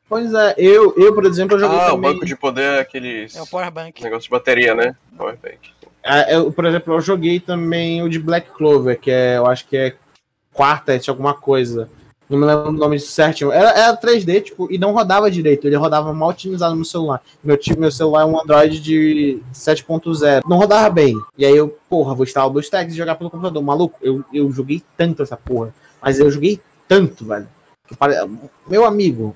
Pois é, eu, eu por exemplo, eu joguei ah, também... o banco de poder é aqueles... É o Powerbank. Negócio de bateria, né? Powerbank. É, eu, por exemplo, eu joguei também o de Black Clover, que é, eu acho que é Quartet, alguma coisa. Não me lembro o nome certinho. Era, era 3D, tipo, e não rodava direito. Ele rodava mal otimizado no celular. Meu, meu celular é um Android de 7.0. Não rodava bem. E aí eu, porra, vou instalar o BlueStacks e jogar pelo computador. Maluco, eu, eu joguei tanto essa porra. Mas eu joguei tanto, velho. Meu amigo,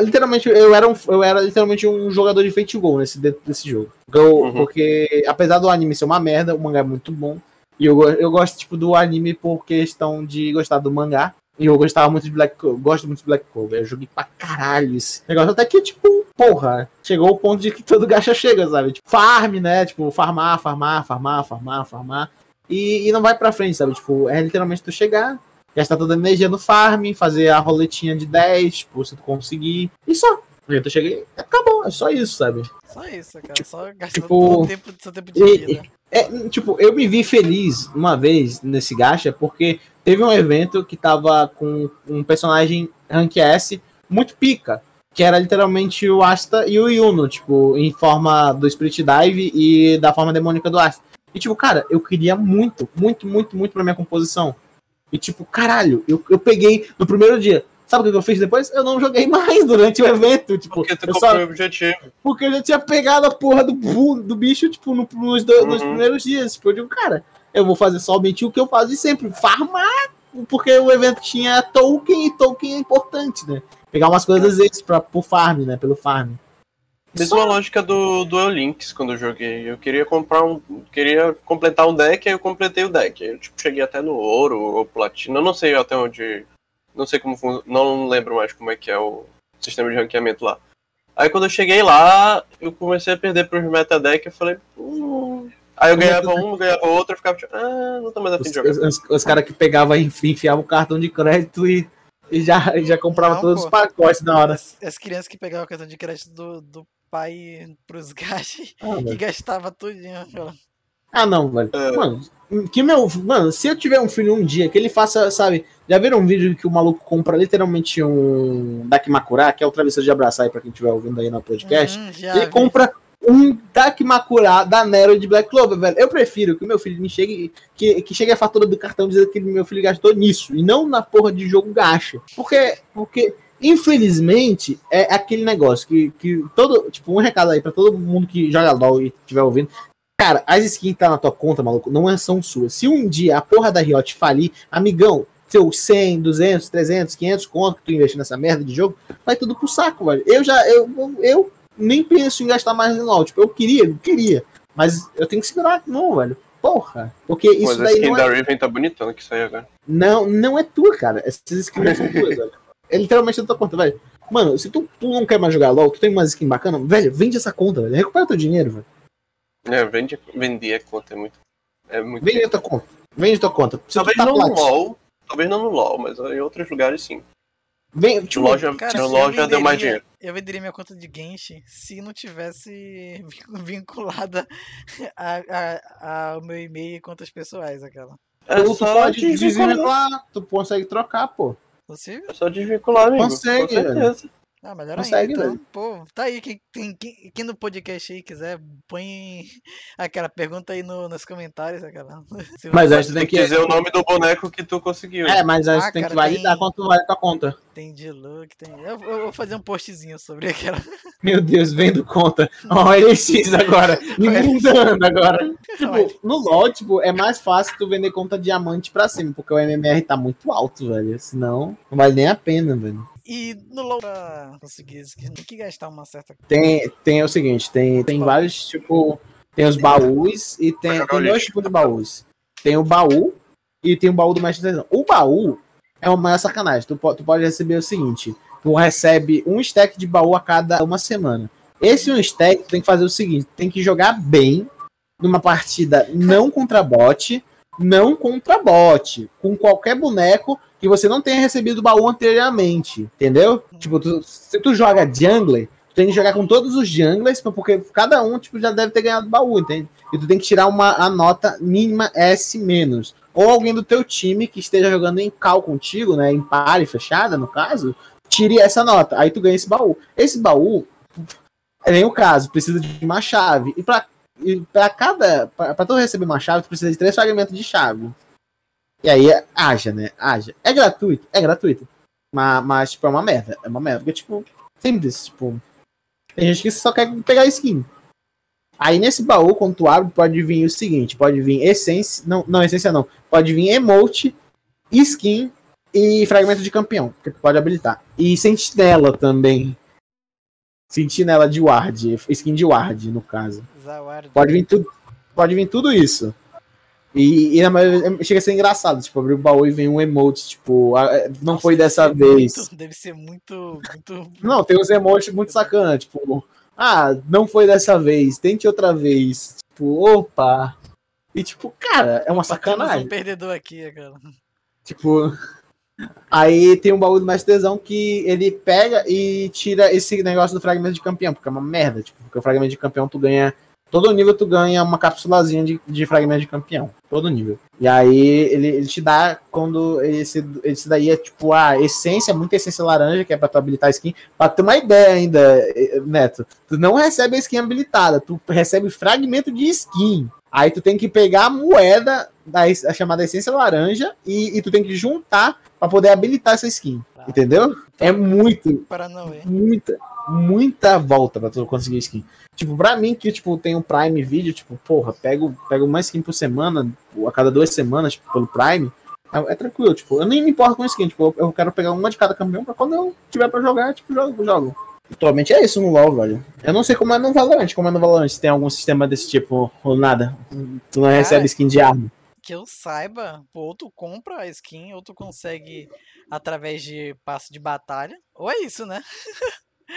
literalmente eu era, um, eu era literalmente um jogador de Go nesse desse jogo. Eu, uhum. Porque apesar do anime ser uma merda, o mangá é muito bom. E eu, eu gosto tipo do anime por questão de gostar do mangá. E eu gostava muito de Black gosto muito de Black Clover. Eu joguei pra caralho esse negócio. Até que, tipo, porra, chegou o ponto de que todo gacha chega, sabe? Tipo, farm, né? Tipo, farmar, farmar, farmar, farmar, farmar. E, e não vai pra frente, sabe? Tipo, é literalmente tu chegar, gastar toda a energia no farm, fazer a roletinha de 10, tipo, se tu conseguir. E só. Aí tu cheguei, acabou, é só isso, sabe? Só isso, cara. Só gastar tipo, tempo, seu tempo de vida. É, tipo, eu me vi feliz uma vez nesse gacha porque teve um evento que tava com um personagem Rank S muito pica, que era literalmente o Asta e o Yuno, tipo, em forma do Spirit Dive e da forma demônica do Asta. E tipo, cara, eu queria muito, muito, muito, muito pra minha composição. E tipo, caralho, eu, eu peguei no primeiro dia. Sabe o que eu fiz depois? Eu não joguei mais durante o evento. Tipo, porque tu eu só... o objetivo. Porque eu já tinha pegado a porra do, do bicho, tipo, no, nos, dois, uhum. nos primeiros dias. Tipo, eu digo, cara, eu vou fazer somente o que eu faço sempre, farmar, porque o evento tinha token e token é importante, né? Pegar umas coisas extra pro farm, né? Pelo farm. Mesma Só... lógica do Duel Links quando eu joguei. Eu queria comprar um. Queria completar um deck, aí eu completei o deck. Eu tipo, cheguei até no ouro ou platina. Eu não sei até onde não sei como não lembro mais como é que é o sistema de ranqueamento lá. Aí quando eu cheguei lá, eu comecei a perder pros metadeck, eu falei, hum. Aí eu ganhava um, ganhava outro, eu ficava tipo, ah, não tô mais afim de jogar. Os, os, os caras que pegavam e enfiavam o cartão de crédito e, e já, já compravam todos pô, os pacotes na hora. As, as, crianças que pegavam o cartão de crédito do, do pai pros gastos ah, <laughs> e gastava tudinho. Ah, não, velho. É. Mano, que meu. Mano, se eu tiver um filho um dia, que ele faça, sabe? Já viram um vídeo que o maluco compra literalmente um Dakimakura, que é o travesseiro de abraçar aí pra quem estiver ouvindo aí no podcast. Uhum, ele vi. compra um Dakimakura da Nero de Black Clover, velho. Eu prefiro que o meu filho me chegue. Que, que chegue a fatura do cartão dizendo que meu filho gastou nisso. E não na porra de jogo gacha. Porque. Porque. Infelizmente, é aquele negócio que, que todo. Tipo, um recado aí pra todo mundo que joga LOL e estiver ouvindo. Cara, as skins que tá na tua conta, maluco, não é, são suas. Se um dia a porra da Riot falir, amigão, seu 100, 200, 300, 500 conto que tu investiu nessa merda de jogo, vai tudo pro saco, velho. Eu já, eu, eu nem penso em gastar mais no LoL. Tipo, eu queria, eu queria. Mas eu tenho que segurar, não, velho. Porra. Porque isso mas daí. a skin da é... Riven tá bonitão que saiu agora. Não, não é tua, cara. Essas skins são tuas, velho. É literalmente a tua conta, velho. Mano, se tu, tu não quer mais jogar LOL, tu tem uma skin bacana, velho, vende essa conta, velho. Recupera teu dinheiro, velho. É, vende, vender a conta é muito. É muito Vende tua conta. Vende tua conta. Se Talvez não no LOL. Talvez não no LOL, mas em outros lugares sim. Vem, De tipo, loja, Cara, eu loja deu mais venderia- dinheiro. Eu venderia minha conta de Genshin se não tivesse vin- <laughs> vinculada a- a- ao meu e-mail e contas pessoais, aquela. É tu, só pode desvincular. desvincular, tu consegue trocar, pô. Possível? É só desvincular, amigo. Consegue, Com certeza. Ah, melhor Consegue, ainda, então. velho. Pô, tá aí. Quem, tem, quem, quem no podcast aí quiser, põe <laughs> aquela pergunta aí no, nos comentários, aquela. <laughs> Mas aí tu Tem que que. dizer o nome do boneco que tu conseguiu. É, mas aí Ah, você tem cara, que validar tem- quanto vale tua conta. tem de look, tem. Eu, eu vou fazer um postzinho sobre aquela. <laughs> Meu Deus, vendo conta. Ó, LX agora. Me mudando agora. Tipo, no LoL, tipo, é mais fácil tu vender conta diamante pra cima, porque o MMR tá muito alto, velho. Senão, não vale nem a pena, velho. E no LoL, pra conseguir tem que gastar uma certa. Tem, tem o seguinte, tem, tem vários, tipo, tem os baús e tem, tem o dois tipos de baús. Tem o baú e tem o baú do mestre. O baú é uma maior sacanagem. Tu, tu pode receber o seguinte, tu recebe um stack de baú a cada uma semana. Esse um stack tu tem que fazer o seguinte, tem que jogar bem numa partida não contra bot, não contra bot, com qualquer boneco que você não tenha recebido baú anteriormente, entendeu? Tipo, tu- se tu joga jungler, tu tem que jogar com todos os junglers, porque cada um tipo, já deve ter ganhado baú, entende? E tu tem que tirar uma a nota mínima S. Ou alguém do teu time que esteja jogando em cal contigo, né? Em pare fechada, no caso, tire essa nota. Aí tu ganha esse baú. Esse baú, é nem o caso, precisa de uma chave. E pra, e pra cada. Pra tu receber uma chave, tu precisa de três fragmentos de chave. E aí, haja, né? Haja. É gratuito? É gratuito. Mas, mas, tipo, é uma merda. É uma merda. Porque, tipo, sempre desse, tipo. Tem gente que só quer pegar skin. Aí nesse baú, quando tu abre, pode vir o seguinte: pode vir essência. Não, não, essência não. Pode vir emote, skin e fragmento de campeão. Que tu pode habilitar. E sentinela também. Sentinela de ward. Skin de ward, no caso. Zaward. Pode vir tudo, pode vir tudo isso. E, e na maioria, chega a ser engraçado, tipo, abrir o baú e vem um emote, tipo, é, não Nossa, foi deve dessa ser vez. muito- deve ser muito. muito... <laughs> Não, tem uns emotes muito sacana, tipo, ah, não foi dessa vez, tente outra vez. Tipo, opa. E tipo, cara, é uma Temos sacanagem. um perdedor aqui, cara. Tipo, aí tem um baú do mestre tesão que ele pega e tira esse negócio do fragmento de campeão, porque é uma merda, tipo, porque o fragmento de campeão tu ganha. Todo nível tu ganha uma capsulazinha de, de fragmento de campeão. Todo nível. E aí ele, ele te dá quando esse, esse daí é tipo a essência, muita essência laranja, que é pra tu habilitar a skin. Pra ter uma ideia ainda, eh, Neto, tu não recebe a skin habilitada, tu recebe fragmento de skin. Aí tu tem que pegar a moeda da a chamada essência laranja e, e tu tem que juntar pra poder habilitar essa skin. Tá. Entendeu? É muito, Paranauê. muita, muita volta pra tu conseguir skin. Tipo, pra mim que tipo, tem um Prime Video, tipo, porra, pego, pego uma skin por semana, a cada duas semanas, tipo, pelo Prime. É, é tranquilo, tipo, eu nem me importo com skin, tipo, eu, eu quero pegar uma de cada campeão pra quando eu tiver pra jogar, tipo, jogo, jogo. Atualmente é isso no LoL, velho. Eu não sei como é no Valorant, como é no Valorant, se tem algum sistema desse tipo ou nada. Tu não recebe skin de arma. Que eu saiba, ou tu compra a skin, ou tu consegue através de passe de batalha. Ou é isso, né?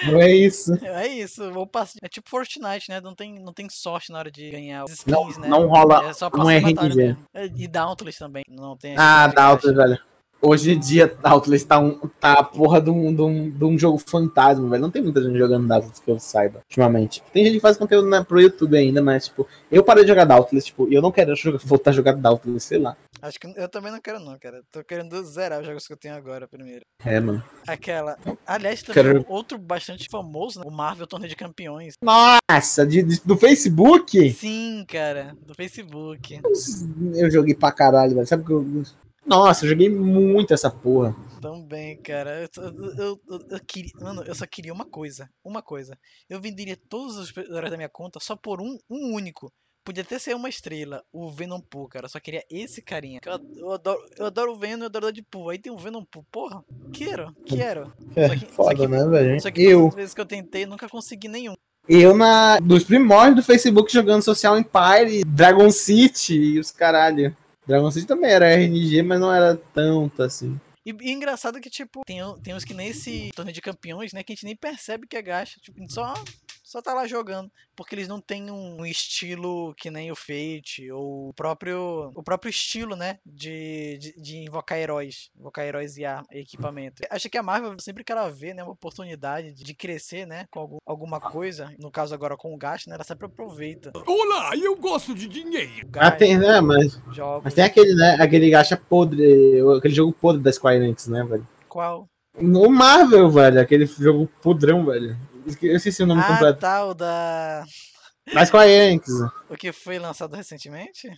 Não é isso. <laughs> É isso, ou passe. É tipo Fortnite, né? Não tem, não tem sorte na hora de ganhar os Não, skins, né? não rola É só um RNG. E Dauntless também. Não tem Ah, caixa. velho. Hoje em dia, Doubtless tá, um, tá a porra de um, de, um, de um jogo fantasma, velho. Não tem muita gente jogando Doubtless que eu saiba, ultimamente. Tem gente que faz conteúdo né, pro YouTube ainda, mas, tipo, eu parei de jogar Doubtless, tipo, e eu não quero jogar, voltar a jogar Doubtless, sei lá. Acho que eu também não quero, não, cara. Tô querendo zerar os jogos que eu tenho agora primeiro. É, mano. Aquela. Aliás, também Quero- outro bastante famoso, né? o Marvel Torneio de Campeões. Nossa, de, de- do Facebook? Sim, cara, do Facebook. Eu joguei pra caralho, velho. Sabe que eu. Nossa, eu joguei muito essa porra. Também, cara. Eu, eu, eu, eu- queria. Mano, eu só queria uma coisa. Uma coisa. Eu venderia todos os heróis da minha conta só por um, um único. Podia até ser uma estrela, o Venom Pool, cara. Eu só queria esse carinha. Eu, eu adoro, eu adoro o Venom e eu adoro o Deadpool. Aí tem o Venom Pool. Porra, quero, quero. É, Só que- só foda, que- né, velho? Só que Eu, todas as vezes que eu tentei, nunca consegui nenhum. eu na, dos primórdios do Facebook jogando Social Empire, Dragon City e os caralho. Dragon City também era RNG, mas não era tanto assim. E, e engraçado que, tipo, tem, tem uns que nesse torneio de campeões, né, que a gente nem percebe que é gacha. Tipo, a gente só, só tá lá jogando. Porque eles não têm um estilo que nem o Fate, ou o próprio, o próprio estilo, né? De, de, de invocar heróis. Invocar heróis e, e equipamento. Acho que a Marvel, sempre que ela vê, né? Uma oportunidade de crescer, né? Com algum, alguma coisa, no caso agora com o gasto, né? Ela sempre aproveita. Olá, eu gosto de dinheiro. Ah, tem, né? Mas, Jogos. mas tem aquele, né? Aquele gacha podre, aquele jogo podre da Square Enix, né, velho? Qual? No Marvel, velho, aquele jogo podrão, velho. Eu esqueci o nome Ah, completo. tá, o da. Da Square Enix. O que foi lançado recentemente?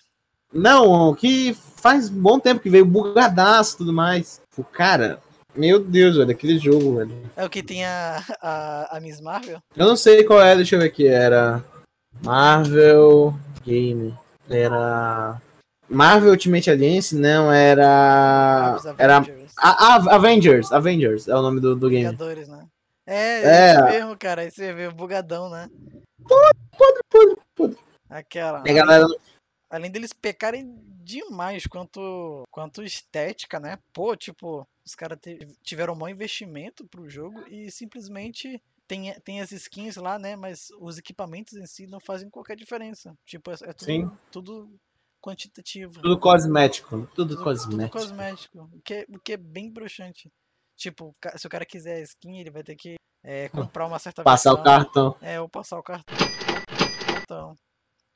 Não, que faz bom tempo que veio bugadaço e tudo mais. O cara, meu Deus, velho, aquele jogo, velho. É o que tem a, a, a Miss Marvel? Eu não sei qual é, deixa eu ver aqui. Era Marvel Game. Era. Marvel Ultimate Alliance? Não, era. Os Era. Avengers. A- a- Avengers, Avengers é o nome do, do game. Vingadores, né? É, É. é mesmo, cara. Aí você vê o bugadão, né? podre, podre. Aquela. E a galera. Além deles pecarem demais quanto, quanto estética, né? Pô, tipo, os caras tiveram um bom investimento pro jogo e simplesmente tem, tem as skins lá, né? Mas os equipamentos em si não fazem qualquer diferença. Tipo, é, é tudo, Sim. tudo quantitativo. Tudo cosmético. Tudo Tudo- tudo cosmético. cosmético. O que, é- o que é bem broxante. Tipo, se o cara quiser skin, ele vai ter que é, <laughs> comprar uma certa Passar o versão. cartão. É, ou passar o cartão. Então,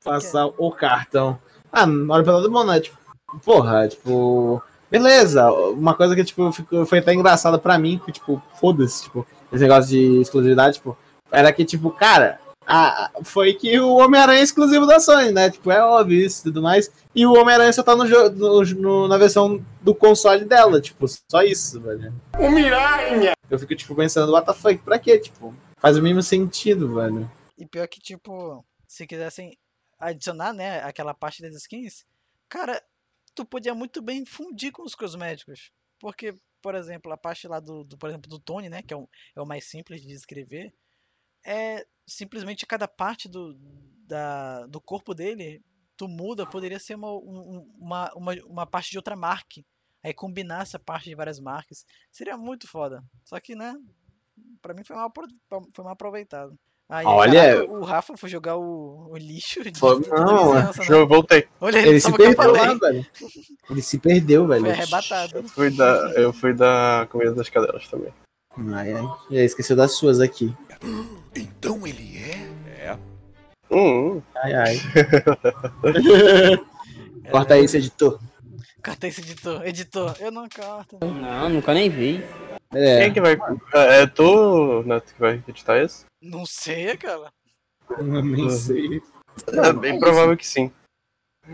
Passar o cartão. Ah, olha pelo lado bom, né? Tipo, porra, tipo. Beleza, uma coisa que, tipo, ficou, foi até engraçada pra mim, que, tipo, foda-se, tipo, esse negócio de exclusividade, tipo, era que, tipo, cara, a, foi que o Homem-Aranha é exclusivo da Sony, né? Tipo, é óbvio isso e tudo mais. E o Homem-Aranha só tá no, no- no- na versão do console dela, tipo, só isso, velho. O Miranha! Eu fico, tipo, pensando, what the fuck, pra quê? Tipo, faz o mesmo sentido, velho. E pior que, tipo, se quisessem adicionar, né, aquela parte das skins, cara, tu podia muito bem fundir com os cosméticos. Porque, por exemplo, a parte lá do, do, por exemplo, do Tony, né, que é o, é o mais simples de descrever, é simplesmente cada parte do, da, do corpo dele, tu muda, poderia ser uma, um- uma, uma, uma parte de outra marca. Aí combinar essa parte de várias marcas. Seria muito foda. Só que, né, pra mim foi mal, foi mal aproveitado. Aí, Olha- caraca, o Rafa foi jogar o, o lixo de, Foi- não, né? Eu voltei. Olha, Ele ele se perdeu lá, velho. Ele se perdeu, velho. Foi arrebatado. Eu fui da, eu fui da comida das cadelas também. Ai, ai. E aí, esqueceu das suas aqui. Então ele é? É. Hum, Ai, ai. <laughs> Corta isso, editor. Corta esse editor. Editor, eu não corto. Não, nunca nem vi. quem É, é que vai. É, é tu, Neto, que vai editar isso? Não sei, cara. eu nem sei. É bem provável que sim.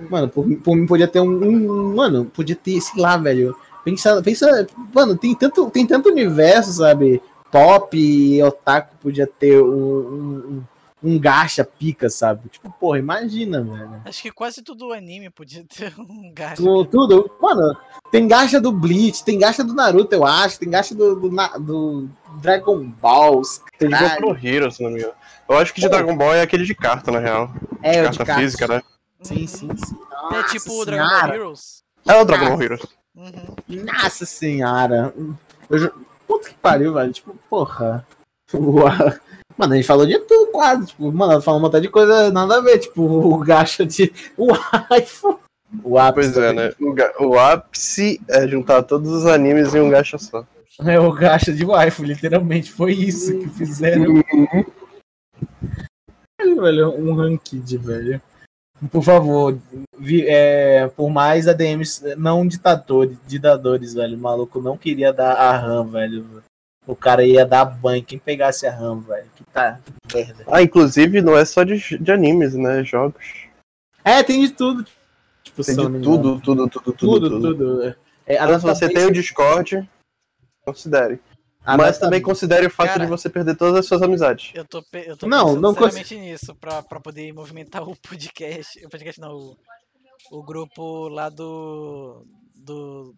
Mano, por, por mim podia ter um, um- Mano, podia ter, sei lá, velho. Pensa, pensa. Mano, tem tanto, tem tanto universo, sabe? Pop e otaku podia ter um, um, um, gacha pica, sabe? Tipo, porra, imagina, velho. Acho que quase todo anime podia <laughs> ter um gacha. Tu- Tudo, mano, tem gacha do Bleach, tem gacha do Naruto, eu acho, tem gacha do, do, do Dragon Balls. Tem de. Boku no Hero, se não me engano. Eu acho que de Dragon Ball é aquele de carta, na real. É, de o carta de carta. física, né? Sim, sim, sim. É Nossa tipo o Dragon. Ball Heroes. É o Dragon Ball Heroes. Uhum. Nossa senhora. Eu. Puta que pariu, velho. Tipo, porra. Ua- Mano, a gente falou de tudo quase. Tipo, mano, falou um montão de coisa nada a ver. Tipo, o gacha de. O iPhone. O ápice. Pois é, né? O, ga- o ápice é juntar todos os animes em um gacha só. É o gacha de waifu, literalmente. Foi isso que fizeram. Caralho, velho, um ranked, velho. Por favor, vi- é, por mais ADMs não ditadores, ditadores, velho. O maluco não queria dar a RAM, velho. O cara ia dar banho quem pegasse a RAM, velho. Que tá merda. Ah, inclusive não é só de, de animes, né? Jogos. É, tem de tudo. Tipo, Tem de tudo, tudo, tudo, tudo, tudo, tudo. tudo. É, Então, se você tem o Discord, considere. A Mas também considere o fato Cara. de você perder todas as suas amizades. Eu tô, pe- eu tô Não, pensando não seriamente nisso pra, pra poder movimentar o podcast. O podcast não, o, o grupo lá do. Do.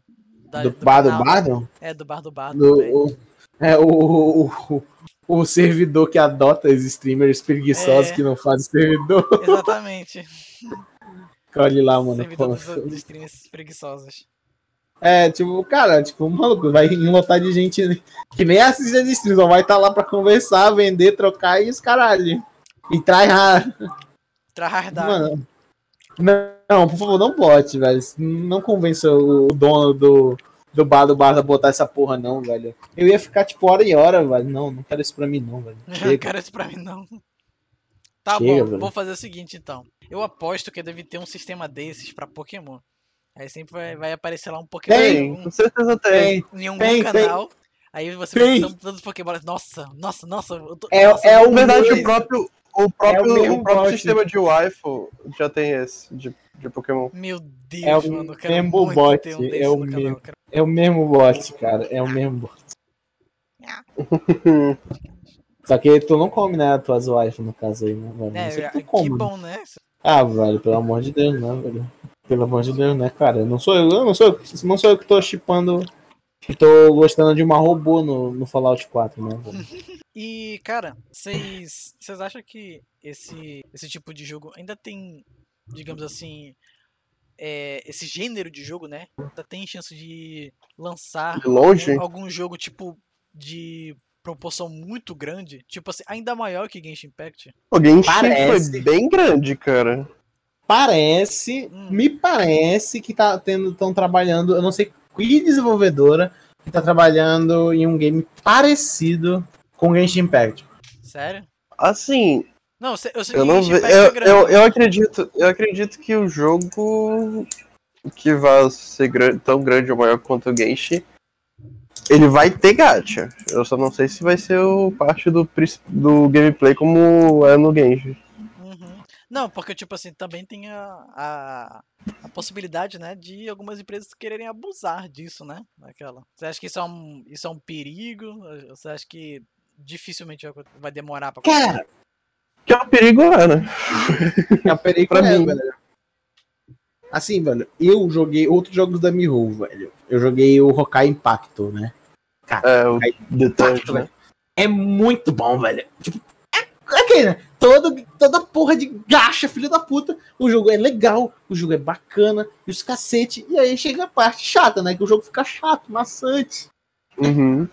da- do bar do canal. Bardo? É, do bar do bar Do- o- é o, o, o, o servidor que adota os streamers preguiçosos É. que não fazem servidor. Exatamente. <laughs> Olha lá, mano. Servidor pô. dos, dos streams preguiçosos. É, tipo, cara, tipo, maluco, vai lotar de gente que nem assiste as streams, vai estar lá pra conversar, vender, trocar e os caralho. E tryhard. Tryhardar. Mano, não, por favor, não bote, velho. Não convença o dono do, do bar do bar a botar essa porra, não, velho. Eu ia ficar tipo hora e hora, velho. Não, não quero isso pra mim, não, velho. <laughs> Não Chega. quero isso pra mim, não. Tá Chega, bom, velho. vou fazer o seguinte então. Eu aposto que deve ter um sistema desses pra Pokémon. Aí sempre vai, vai aparecer lá um Pokémon Tem, um- com certeza tem. Tem. em algum Tem, canal. Aí você Tem. vai todos os Pokéballs. Nossa, nossa, nossa. Eu tô, É- nossa, é o verdade, o próprio, o próprio, mesmo o próprio bot. sistema de Wi-Fi já tem esse, de, de Pokémon. Meu Deus, É o mano. Mesmo bot, um é o canal, mesmo. cara. É o mesmo bot, cara. <laughs> É o mesmo bot. Só que tu não come, né? As tuas wife, no caso aí, né, velho? É, que tu que come, bom, né? Ah, velho, pelo amor de Deus, né, velho? Pelo amor de Deus, né, cara? Não sou eu, eu não sou eu, não sou eu que tô chipando. Que tô gostando de uma robô no, no Fallout 4, né? E, cara, vocês vocês acham que esse, esse tipo de jogo ainda tem, digamos assim, é, esse gênero de jogo, né? Ainda tem chance de lançar De longe? algum, algum jogo, tipo, de proporção muito grande? Tipo assim, ainda maior que Genshin Impact? O Genshin Parece. foi bem grande, cara. Parece, Hum. me parece que tá tendo, estão trabalhando, eu não sei que desenvolvedora que tá trabalhando em um game parecido com Genshin Impact. Sério? Assim, Não, eu sei, eu não Genshin ve... Impact é eu, eu, eu acredito, eu acredito que o jogo que vai ser tão grande ou maior quanto o Genshin, ele vai ter gacha. Eu só não sei se vai ser o parte do, do gameplay como é no Genshin. Não, porque, tipo assim, também tem a, a, a possibilidade, né, de algumas empresas quererem abusar disso, né? Daquela. Você acha que isso é um, isso é um perigo? Você acha que dificilmente vai demorar pra Cara, Que é um perigo lá, né? é um perigo <laughs> Pra é, mim. velho. Assim, velho, eu joguei outros jogos da Miho, velho. Eu joguei o Hokai Impacto, né? É, o Impacto, né? velho. É muito bom, velho. Tipo, é, é aquele, né? Todo, toda porra de gacha, filho da puta. O jogo é legal, o jogo é bacana, e os cacete. E aí chega a parte chata, né? Que o jogo fica chato, maçante. Uhum.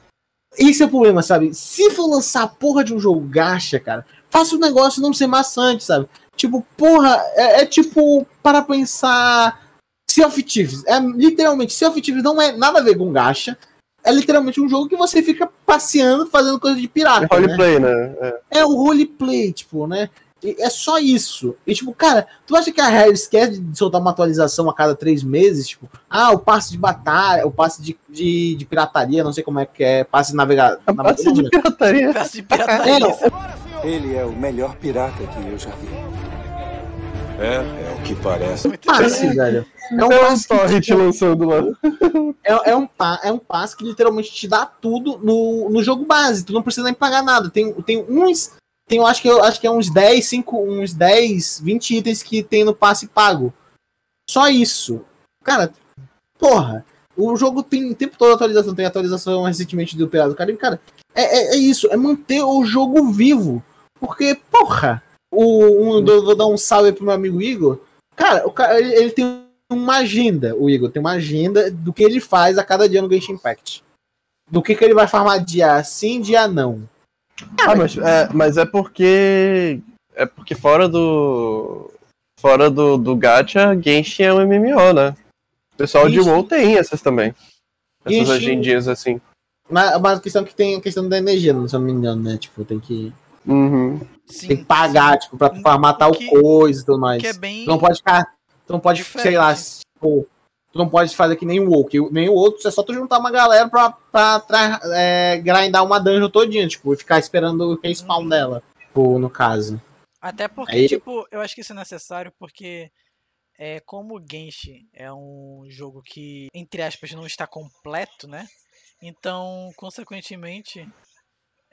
Esse é o problema, sabe? Se for lançar a porra de um jogo gacha, cara, faça o negócio não ser maçante, sabe? Tipo, porra, é, é tipo, para pensar. Sea of Thieves. É literalmente, Sea of Thieves não é nada a ver com gacha. É literalmente um jogo que você fica passeando, fazendo coisa de pirata. né? Roleplay, né? É. É o roleplay, tipo, né? E é só isso. E, tipo, cara, tu acha que a esquece de soltar uma atualização a cada três meses? Tipo, ah, o passe de batalha, o passe de, de, de pirataria, não sei como é que é, passe de navegar. A parte de pirataria. Peça de pirataria. É, não, Ele é o melhor pirata que eu já vi. É, é o que parece. Passe, velho. É um É um passe, torrent lançando lá. é, é um, pa- é um passe que literalmente te dá tudo no, no jogo base. Tu não precisa nem pagar nada. Tem, tem uns. Tem, acho que acho que é uns 10, 5, uns 10, 20 itens que tem no passe pago. Só isso. Cara, porra. O jogo tem o tempo todo atualização. Tem atualização recentemente do Pirata do Caribe. Cara, é, é, é isso. É manter o jogo vivo. Porque, porra. O, um, vou dar um salve pro meu amigo Igor. Cara, o ele, ele tem uma agenda. O Igor tem uma agenda do que ele faz a cada dia no Genshin Impact. Do que, que ele vai farmar dia sim, dia não. Ah, mas é, mas é porque. É porque fora do. Fora do, do Gacha, Genshin é um MMO, né? O pessoal de Isso. WoW tem essas também. Essas Genshin- agendinhas assim. Mas, mas a questão é que tem a questão da energia, se eu não me engano, né? Tipo, tem que, Uhum. Sim, tem que pagar, tipo, pra farmar tal que- coisa e tudo mais. Que é bem. Não pode ficar. Não pode, sei lá, tipo, tu não pode fazer que nem o WoW, que o- nem o outro, é só tu juntar uma galera pra, pra tra- é, grindar uma dungeon todinha, tipo, e ficar esperando o respawn Uhum. dela, tipo, no caso. Até porque, Aí- tipo, eu acho que isso é necessário porque é, como o Genshin é um jogo que, entre aspas, não está completo, né? Então, consequentemente,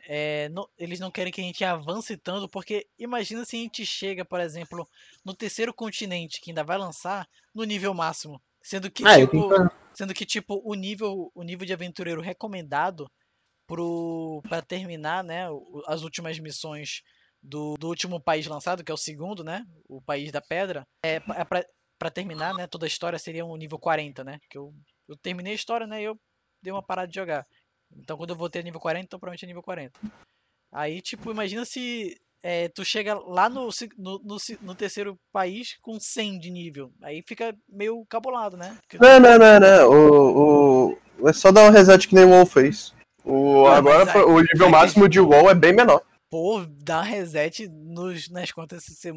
é, não- eles não querem que a gente avance tanto, porque imagina se a gente chega, por exemplo, no terceiro continente que ainda vai lançar no nível máximo. Sendo que, Ah, tipo, que- sendo que, tipo, o nível, o nível de aventureiro recomendado pro para terminar, né, as últimas missões do, do último país lançado, que é o segundo, né, o país da pedra, é, é pra, pra terminar, né, toda a história seria um nível 40, né, que eu, eu terminei a história, né, e eu dei uma parada de jogar. Então quando eu voltei a nível 40, então provavelmente é nível 40. Aí, tipo, imagina se é, tu chega lá no, no, no, no, terceiro país com 100 de nível. Aí fica meio cabulado, né? Porque... Não, não, não, não. O, o... É só dar um reset que nem o WoW fez. O, ah, agora o nível máximo de WoW é bem menor. Pô, dar reset nos, nas contas ser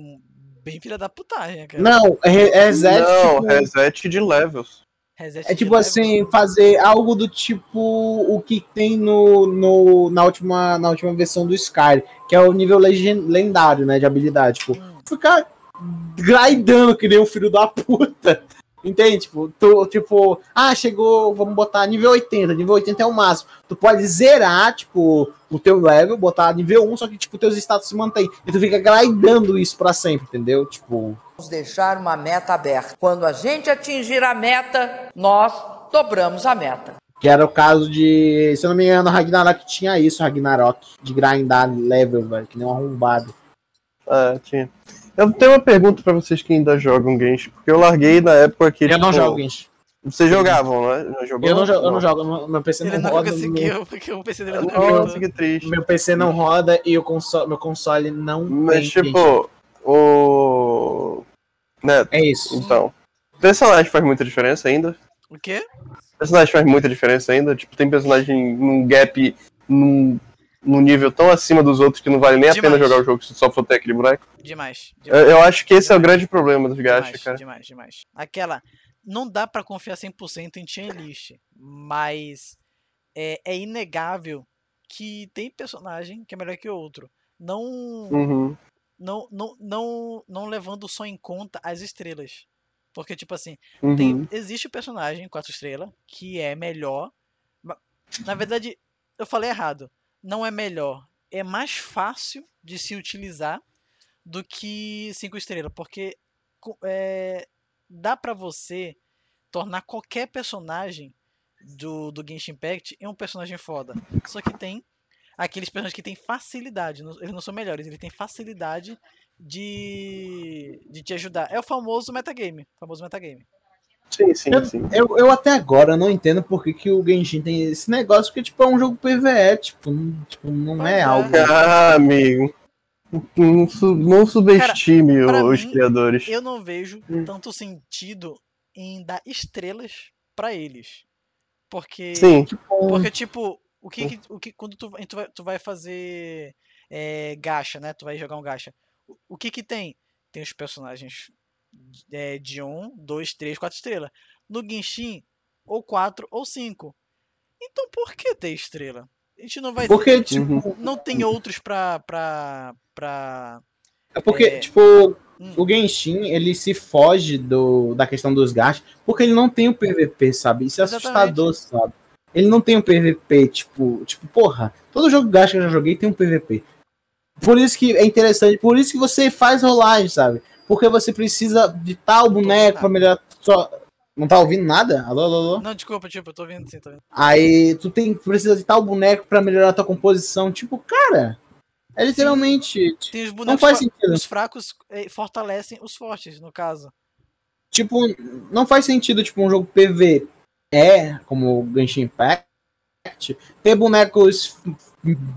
bem filha da putagem, cara. Não, é reset. Não, tipo... reset de levels. Reset é tipo assim, fazer algo do tipo o que tem no, no, na, última, na última versão do Sky, que é o nível lendário, né, de habilidade. Tipo, hum. ficar grindando que nem um filho da puta. Entende? Tipo, tu, tipo, ah, chegou, vamos botar nível 80, nível 80 é o máximo. Tu pode zerar, tipo, o teu level, botar nível 1, só que, tipo, teus status se mantém. E tu fica grindando isso pra sempre, entendeu? Tipo... Vamos deixar uma meta aberta. Quando a gente atingir a meta, nós dobramos a meta. Que era o caso de, se eu não me engano, Ragnarok tinha isso, Ragnarok, de grindar level, velho, que nem um arrombado. É, tinha. Eu tenho uma pergunta para vocês que ainda jogam Genshin, porque eu larguei na época que. Eu tipo, não jogo Genshin. Vocês jogavam, né? Não jogou? Eu não, jogo, eu não jogo, meu PC ele não, roda. Conseguiu, porque o PC dele não, não que triste. Meu PC não roda e o console, meu console não Mas, tipo, o. Né? É isso. Então. O personagem faz muita diferença ainda? O quê? O personagem faz muita diferença ainda? Tipo, tem personagem num gap, num num nível tão acima dos outros que não vale nem a pena jogar o jogo se só for ter aquele boneco. Demais. demais. Eu, acho que esse demais. é o grande problema dos gacha, cara. Demais, demais. Aquela. Não dá para confiar 100% em Chain List, mas é, é, inegável que tem personagem que é melhor que outro. Não, uhum. não, não, não, não levando só em conta as estrelas. Porque, tipo assim, uhum. tem, existe o personagem 4 estrelas que é melhor. Na verdade, eu falei errado não é melhor, é mais fácil de se utilizar do que cinco estrelas, porque é, dá para você tornar qualquer personagem do, do Genshin Impact em um personagem foda. Só que tem aqueles personagens que têm facilidade, eles não são melhores, eles têm facilidade de, de te ajudar. É o famoso metagame, famoso metagame. Sim, sim, eu, sim. Eu, eu até agora não entendo por que, que o Genshin tem esse negócio, porque tipo, é um jogo PVE, tipo, não, tipo, não é, é algo. Ah, amigo. Não, não subestime Cara, os mim, criadores. Eu não vejo hum. tanto sentido em dar estrelas para eles. Porque. Sim. Porque, tipo, o que, o que quando tu, tu, vai, tu vai fazer é, gacha, né? Tu vai jogar um gacha. O, o que que tem? Tem os personagens é, de 1, 2, 3, 4 estrelas. No Genshin, ou 4 ou 5. Então por que ter estrela? A gente não vai porque, ter. Tipo, não tem outros pra. pra, pra é porque, é... tipo, hum. o Genshin, ele se foge do, da questão dos gastos, porque ele não tem o PVP, sabe? Isso é Exatamente. assustador, sabe? Ele não tem o PVP, tipo, tipo, porra, todo jogo gasto que eu já joguei tem um PVP. Por isso que é interessante, por isso que você faz rolagem, sabe? Porque você precisa de tal boneco para melhorar só. Não tá ouvindo nada? Alô, alô, alô? Não, desculpa, tipo, eu tô ouvindo sim, tô ouvindo. Aí tu tem precisa de tal boneco para melhorar a tua composição. Tipo, cara, é literalmente. Tem os bonecos não faz sentido. Os fracos eh, fortalecem os fortes, no caso. Tipo, não faz sentido, tipo, um jogo PV é, como o Genshin Impact, ter bonecos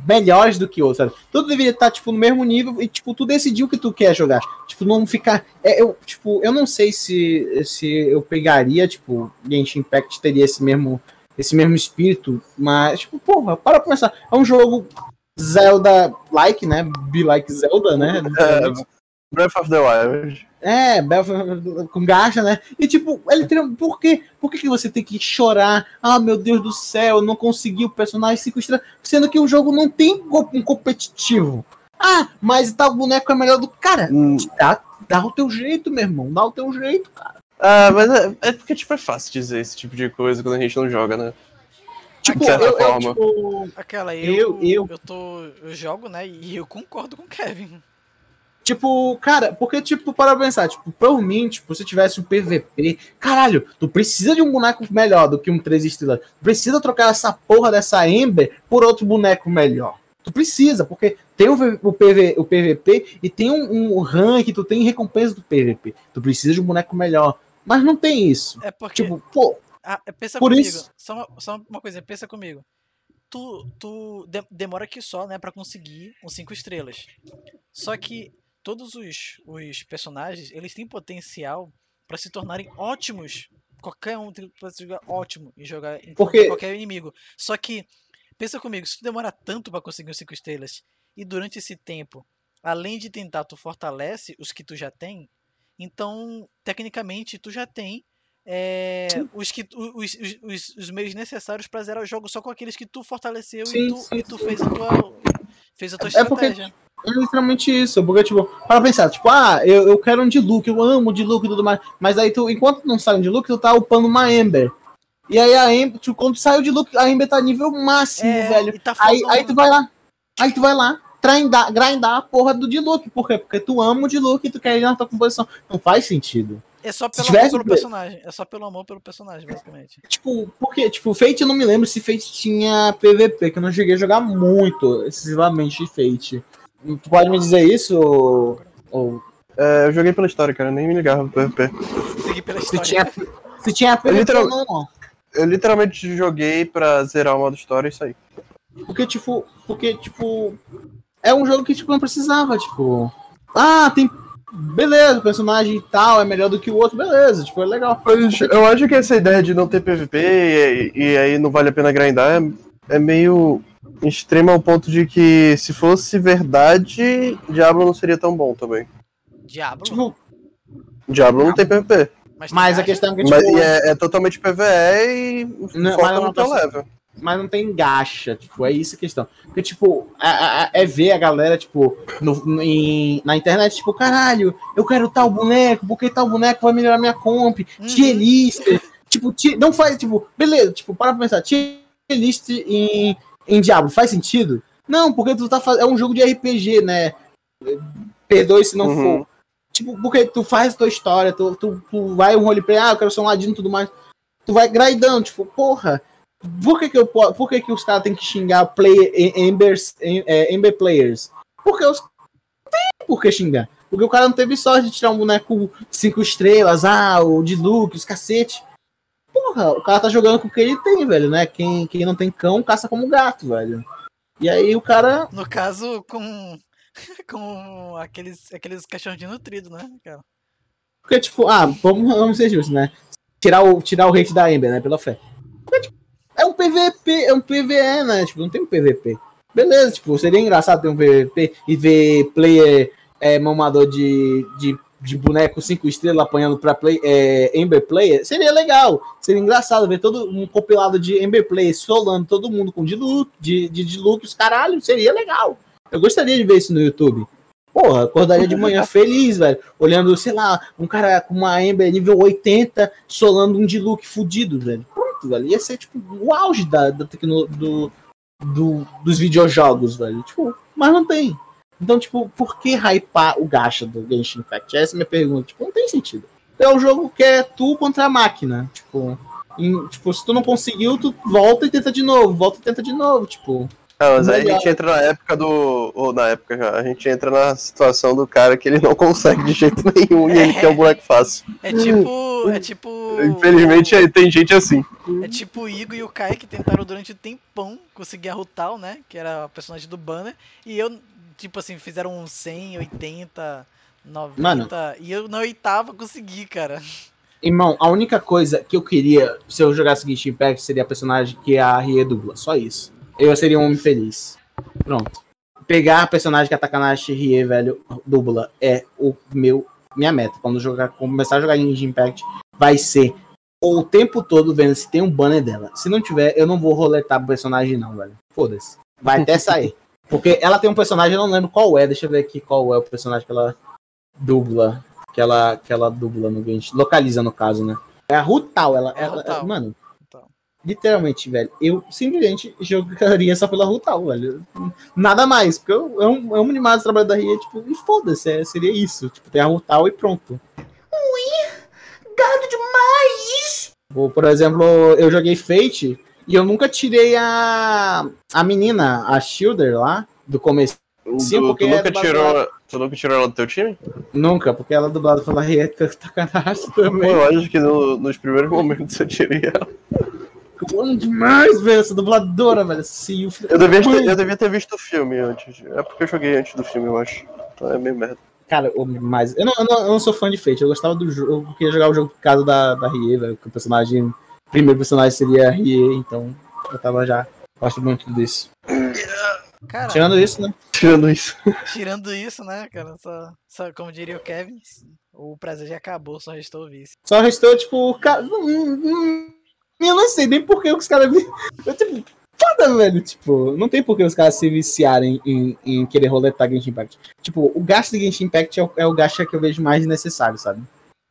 melhores do que outros, sabe? Tudo deveria estar, tipo, no mesmo nível e, tipo, tu decidiu o que tu quer jogar. Tipo, não ficar... É, eu, tipo, eu não sei se, se eu pegaria, tipo, Genshin Impact teria esse mesmo, esse mesmo espírito, mas, tipo, porra, para começar. É um jogo Zelda-like, né? Be like Zelda, né? É, Breath of the Wild. É, com gacha, né? E tipo, ele tem. Por quê? Por que, que você tem que chorar? Ah, meu Deus do céu, não consegui o personagem 5 estrelas. Sendo que o jogo não tem um competitivo. Ah, mas tal boneco é melhor do. Cara, hum. dá, dá o teu jeito, meu irmão. Dá o teu jeito, cara. Ah, mas é, é porque, tipo, é fácil dizer esse tipo de coisa quando a gente não joga, né? Tipo, eu, eu, tipo, aquela eu, eu, eu, eu tô. Eu jogo, né? E eu concordo com o Kevin. Tipo, cara, porque, tipo, para pensar, tipo, por mim, tipo, se tivesse um PVP, caralho, tu precisa de um boneco melhor do que um 3 estrelas. Tu precisa trocar essa porra dessa Ember por outro boneco melhor. Tu precisa, porque tem o, PV, o PVP e tem um, um rank, tu tem recompensa do PVP. Tu precisa de um boneco melhor. Mas não tem isso. É porque. Tipo, pô. Ah, pensa por comigo. Isso... Só, uma, só uma coisa, pensa comigo. tu, tu de- demora aqui só, né, pra conseguir um 5 estrelas. Só que todos os, os personagens, eles têm potencial pra se tornarem ótimos. Qualquer um tem- pode se jogar ótimo e jogar em Porque- qualquer inimigo. Só que, pensa comigo, se tu demora tanto pra conseguir os 5 estrelas, e durante esse tempo, além de tentar, tu fortalece os que tu já tem, então, tecnicamente, tu já tem é, os, que, os, os, os, os meios necessários pra zerar o jogo só com aqueles que tu fortaleceu Sim, e tu, sim, e tu fez a tua, fez a tua É porque- estratégia. É literalmente isso, porque, tipo, para pensar, tipo, ah, eu, eu quero um de look, eu amo de look e tudo mais, mas aí tu, enquanto não sai um de look, tu tá upando uma Ember. E aí a Ember, tipo, quando sai o de look, a Ember tá nível máximo, É, velho. tá Aí, aí tu vai lá, aí tu vai lá, grindar, grindar a porra do de look, por quê? Porque tu ama o de look e tu quer ir na tua composição. Não faz sentido. É só se pelo tivesse- amor pelo personagem. É só pelo amor pelo personagem, basicamente. Tipo, porque, tipo, Fate eu não me lembro se Fate tinha PVP, que eu não cheguei a jogar muito, excessivamente Fate. Tu pode me dizer isso, ou, ou É, eu joguei pela história, cara, nem me ligava pro PVP. Segui pela se história. tinha, se tinha PVP literal- ou não, não. Eu literalmente joguei pra zerar o modo história e sair. Porque, tipo, porque, tipo, é um jogo que, tipo, não precisava, tipo, ah, tem, beleza, o personagem e tal é melhor do que o outro, beleza, tipo, é legal. Mas eu acho que essa ideia de não ter PVP e, e aí não vale a pena grindar é, é meio extrema ao ponto de que se fosse verdade, Diablo não seria tão bom também. Diablo. Tipo, Diablo não tem PVP. mas mas a questão é que, Mas, tipo, e é, é totalmente PVE e Não, foca mas no teu level. Mas não tem gacha, tipo, é isso a questão. Porque, tipo, a- a- é ver a galera, tipo, no, no- em- na internet, tipo, caralho, eu quero tal boneco, porque tal boneco vai melhorar minha comp, Uhum. tier list, tipo, ti- não faz, tipo, beleza, tipo, para pra pensar, tier list em, em Diablo faz sentido? Não, porque tu tá fazendo, é um jogo de RPG, né, perdoe se não Uhum. for. Tipo, porque tu faz tua história, tu, tu, tu vai um roleplay, ah, eu quero ser um ladino e tudo mais, tu vai grindando, tipo, porra, por que, que, eu, po- por que, que os caras têm que xingar player, em- embers, em- é, Ember players? Porque os não tem por que xingar. Porque o cara não teve sorte de tirar um boneco 5 estrelas, ah, o de look, os cacete. Porra, o cara tá jogando com o que ele tem, velho, né? Quem, quem não tem cão, caça como gato, velho. E aí o cara. No caso, com. <laughs> Com aqueles, aqueles cachorros de nutrido, né, cara? Porque, tipo, ah, vamos, vamos ser justos, né? Tirar o, tirar o hate da Ember, né? Pela fé. Porque, tipo, é um PVP, é um PVE, né? Tipo, não tem um PVP. Beleza, tipo, seria engraçado ter um PVP e ver player é, mamador de, de, de boneco 5 estrelas apanhando pra play, é, Ember Player. Seria legal. Seria engraçado ver todo um compilado de Ember Player solando todo mundo com look, de, de, looks, caralho, seria legal. Eu gostaria de ver isso no YouTube. Porra, acordaria de manhã <laughs> feliz, velho. Olhando, sei lá, um cara com uma Ember nível 80 solando um look fudido, velho. Pronto, velho. Ia ser, tipo, o auge da, da tecno, do, do, dos videojogos, velho. Tipo, mas não tem. Então, tipo, por que hypar o gacha do Genshin Impact? Essa é a minha pergunta. Tipo, não tem sentido. É um jogo que é tu contra a máquina. Tipo, em- tipo, se tu não conseguiu, tu volta e tenta de novo. Volta e tenta de novo, tipo. Ah, mas aí a gente entra na época do. Ou na época já, a gente entra na situação do cara que ele não consegue de jeito nenhum e ele quer um boneco fácil. É tipo. É tipo. Infelizmente aí tem gente assim. É tipo o Igor e o Kai que tentaram durante um tempão conseguir a Rutal, né? Que era a personagem do banner. E eu, tipo assim, fizeram um 100, 80, 90. Mano. E eu na oitava consegui, cara. Irmão, a única coisa que eu queria, se eu jogasse Genshin Impact, seria a personagem que a Rie dubla. Só isso. Eu seria um homem feliz. Pronto. Pegar a personagem que a Takanashi Rie, velho, dubla, é o meu minha meta. Quando jogar, começar a jogar Genshin Impact, vai ser o tempo todo vendo se tem um banner dela. Se não tiver, eu não vou roletar o personagem, não, velho. Foda-se. Vai até sair. Porque ela tem um personagem, eu não lembro qual é. Deixa eu ver aqui qual é o personagem que ela dubla. Que ela, que ela dubla no Genshin. Localiza, no caso, né? É a Rutal. Ela, É ela- Rutal. mano, Rutal. Literalmente, velho. Eu simplesmente jogaria só pela Rutal, velho. Nada mais. Porque eu amo, amo demais o trabalho da Ria. Tipo, e foda-se. é- seria isso. Tipo, tem a Rutal e pronto. Gado demais! Ou, por exemplo, eu joguei Fate e eu nunca tirei a, a menina, a Shielder lá, do começo. Sim, tu, porque tu é nunca do tirou. Tu nunca tirou ela do teu time? Nunca, porque ela é dublada pela Ria <laughs> Takanashi Pô, também. eu acho que no- nos primeiros momentos eu tirei ela. Amo demais, velho, essa dubladora, velho. Sim, o filho Eu devia, ter, eu devia ter visto o filme antes. É porque eu joguei antes do filme, eu acho. Então é meio merda. Cara, mas eu não, eu, não, eu não sou fã de Fate. Eu gostava do jogo. Eu queria jogar o jogo por causa da, da Rie, velho. Que o personagem. O primeiro personagem seria a Rie, então eu tava já. Gosto muito disso. Cara, Tirando isso, né? Tirando isso. tirando isso, né, cara? Só, só como diria o Kevin, o prazer já acabou, só restou o vício. Só restou, tipo, cara. hum, hum, Eu não sei nem por que os caras. <laughs> Eu, tipo, foda, velho. Tipo, não tem por que os caras se viciarem em, em querer roletar Genshin Impact. Tipo, o gasto de Genshin Impact é o, é o gasto que eu vejo mais necessário, sabe?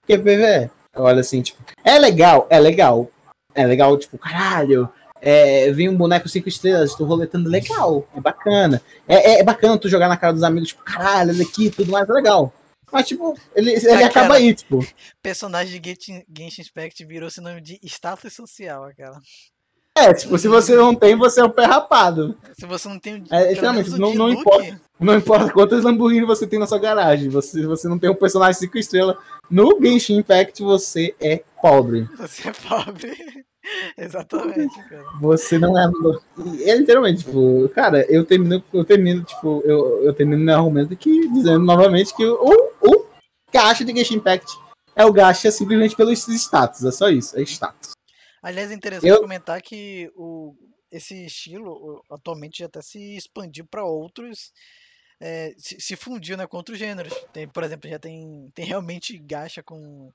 Porque PVE, olha assim, tipo, é legal, é legal. É legal, tipo, caralho. É, vem um boneco 5 estrelas, tô roletando legal, é bacana. É, é, é bacana tu jogar na cara dos amigos, tipo, caralho, olha aqui, tudo mais é legal. Mas, tipo, ele, ele Aquela- acaba aí, tipo. Personagem de Genshin, Genshin Impact virou sinônimo de status social, aquela. É, tipo, se você não tem, você é um pé rapado. Se você não tem o É, literalmente, não- não importa. Não importa quantas Lamborghini você tem na sua garagem. Você, se você não tem um personagem 5 estrelas no Genshin Impact, você é pobre. <laughs> Você é pobre. <laughs> Exatamente, cara. Você não é. É literalmente, tipo, cara, eu termino, eu termino, tipo, eu, eu termino meu argumento aqui dizendo novamente que o, o gacha de Genshin Impact é o gacha simplesmente pelos status. É só isso, é status. Aliás, é interessante Eu- comentar que o, esse estilo atualmente já até se expandiu para outros. é, se, se fundiu né, com outros gêneros. Tem, por exemplo, já tem, tem realmente gacha com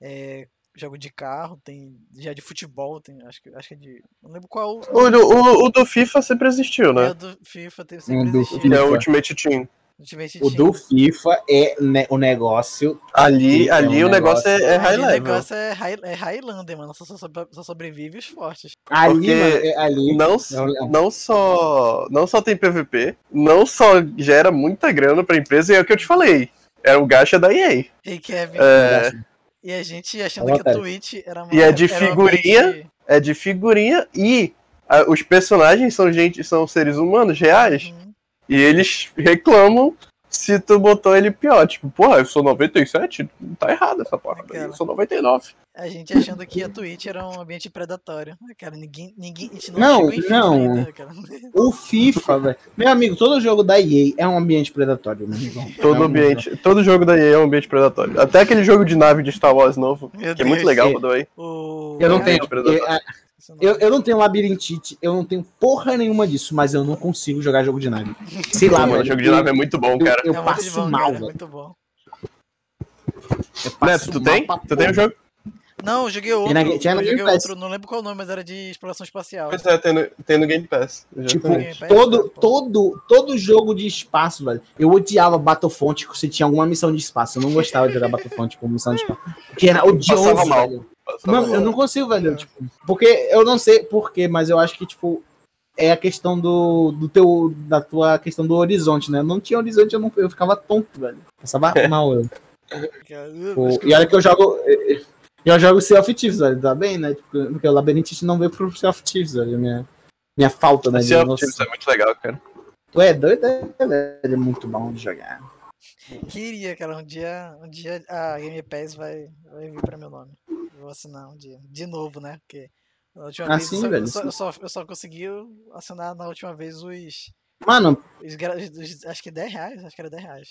é, jogo de carro, tem já de futebol, tem, acho, que, acho que é de. Não lembro qual. O, do- o, o do FIFA sempre existiu, É né? o do FIFA, teve, Um sempre do existiu. É o. Ultimate Team. Ultimate O Team. do FIFA é ne- o negócio. Ali, É ali um o negócio é, é high Ali o level. negócio é, high, é Highlander, mano. Só, só, só sobrevive os fortes. Ali, Porque mano, é- ali. Não, É não, só, não só tem PVP, não só gera muita grana pra empresa, e é o que eu te falei. É o gacha da EA. E Kevin. É, E a gente achando Fala, que a Pera. Twitch era uma. E é de figurinha? é de figurinha e ah, os personagens são gente, são seres humanos reais. Uhum. E eles reclamam se tu botou ele pior. Tipo, porra, eu sou 97? Tá errado essa porra. Eu sou 99. A gente achando que a Twitch era um ambiente predatório. Cara, ninguém. ninguém a gente não, Não, não. O FIFA, velho. Meu amigo, todo jogo da EA é um ambiente predatório, meu amigo. <laughs> Todo É um- ambiente, todo jogo da EA é um ambiente predatório. Até aquele jogo de nave de Star Wars novo, Meu que é muito Deus. legal, É. by the way. O... Eu não É, tenho. predatório. Eu, eu, eu não tenho labirintite, eu não tenho porra nenhuma disso, mas eu não consigo jogar jogo de nave. Sei lá, <laughs> Mano, jogo de nave é muito bom, eu, cara. eu é muito passo bom, mal, cara, é velho. muito bom. Eu Neto, tu tem? Tu tem o jogo? Não, eu joguei outro. na- tinha eu joguei Game Pass. outro, não lembro qual o nome, mas era de exploração espacial. Pois é, tem no, tem no Game Pass. Tipo. Game Pass, todo, tá, pô. todo, todo jogo de espaço, velho. Eu odiava Battlefront se tinha alguma missão de espaço. Eu não gostava de jogar Battlefront com missão de espaço. Porque era odioso, Passava mal. velho. Passava Mano, mal. eu não consigo, velho. Tipo, porque eu não sei porquê, mas eu acho que, tipo, é a questão do, do teu. Da tua questão do horizonte, né? Não tinha horizonte, eu, não, eu ficava tonto, velho. Passava <laughs> mal, eu. Cara, Tipo, e olha que eu jogo. Eu jogo Sea of Thieves, velho, tá bem, né? Tipo, porque o labirintite não veio pro Sea of Thieves, velho. Minha, minha falta, né? Sea of. Thieves é muito legal, cara. Tu é doido, é, velho. É muito bom de jogar. Queria, cara, um dia, um dia a Game Pass vai, vai vir pra meu nome. Eu vou assinar um dia. De novo, né? Porque a última Ah, vez sim, eu, só, velho, eu, só, eu, só, eu só consegui assinar na última vez os, Mano, os, os- Acho que 10 reais, acho que era 10 reais.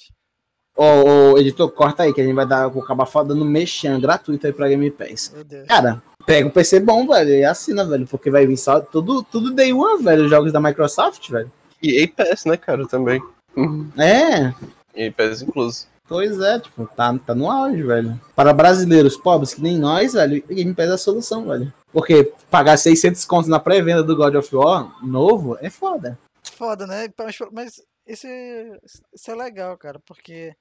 Ô, ô, editor, corta aí, que a gente vai dar, vou acabar foda dando mexendo gratuito aí pra Game Pass. Meu Deus. Cara, pega um PC bom, velho, e assina, velho, porque vai vir só tudo, tudo day one, velho, jogos da Microsoft, velho. E Pass, né, cara, também. É, EA Pass incluso. pois é, tipo, tá, tá no auge, velho. Para brasileiros pobres que nem nós, velho, Game Pass é a solução, velho. Porque pagar 600 contos na pré-venda do God of War novo é foda. Foda, né? Mas, mas esse, isso é legal, cara, porque.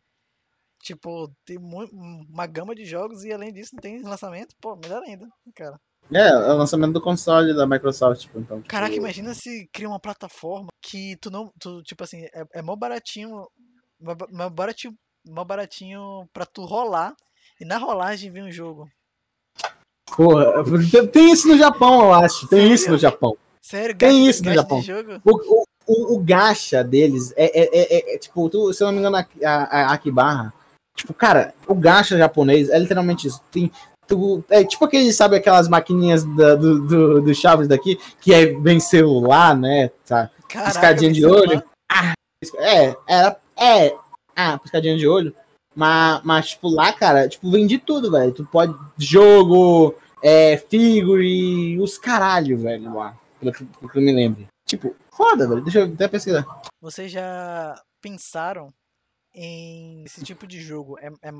Tipo, tem uma gama de jogos e além disso não tem lançamento, pô, melhor ainda, cara. É, é o lançamento do console da Microsoft, tipo, então. tipo, Caraca, imagina se cria uma plataforma que tu não. Tu, tipo assim, é, é mó baratinho. Mó, ba- mó baratinho. Mó baratinho pra tu rolar. E na rolagem vem um jogo. Porra, tem- isso no Japão, eu acho. Tem isso no Japão. Sério, Tem isso no Japão. O, o, o, o gacha deles é, é, é- é- é, tipo, tu, se eu não me engano, a, a, a Akibarra, tipo, cara, o gacha japonês é literalmente isso. Tem, Tu, é tipo aquele, sabe, aquelas maquininhas da- do, do, do Chaves daqui, que é bem celular, né? Tá? Caraca, Piscadinha de celular. olho. É, era. É. Ah, piscadinha de olho. Mas, mas, tipo, lá, cara, tipo, vem de tudo, velho. Tu pode. Jogo, é, figure, os caralho, velho, lá. Pelo que, pelo que eu me lembro. Tipo, foda, velho. Deixa eu até pesquisar. Vocês já pensaram em esse tipo de jogo? É, é,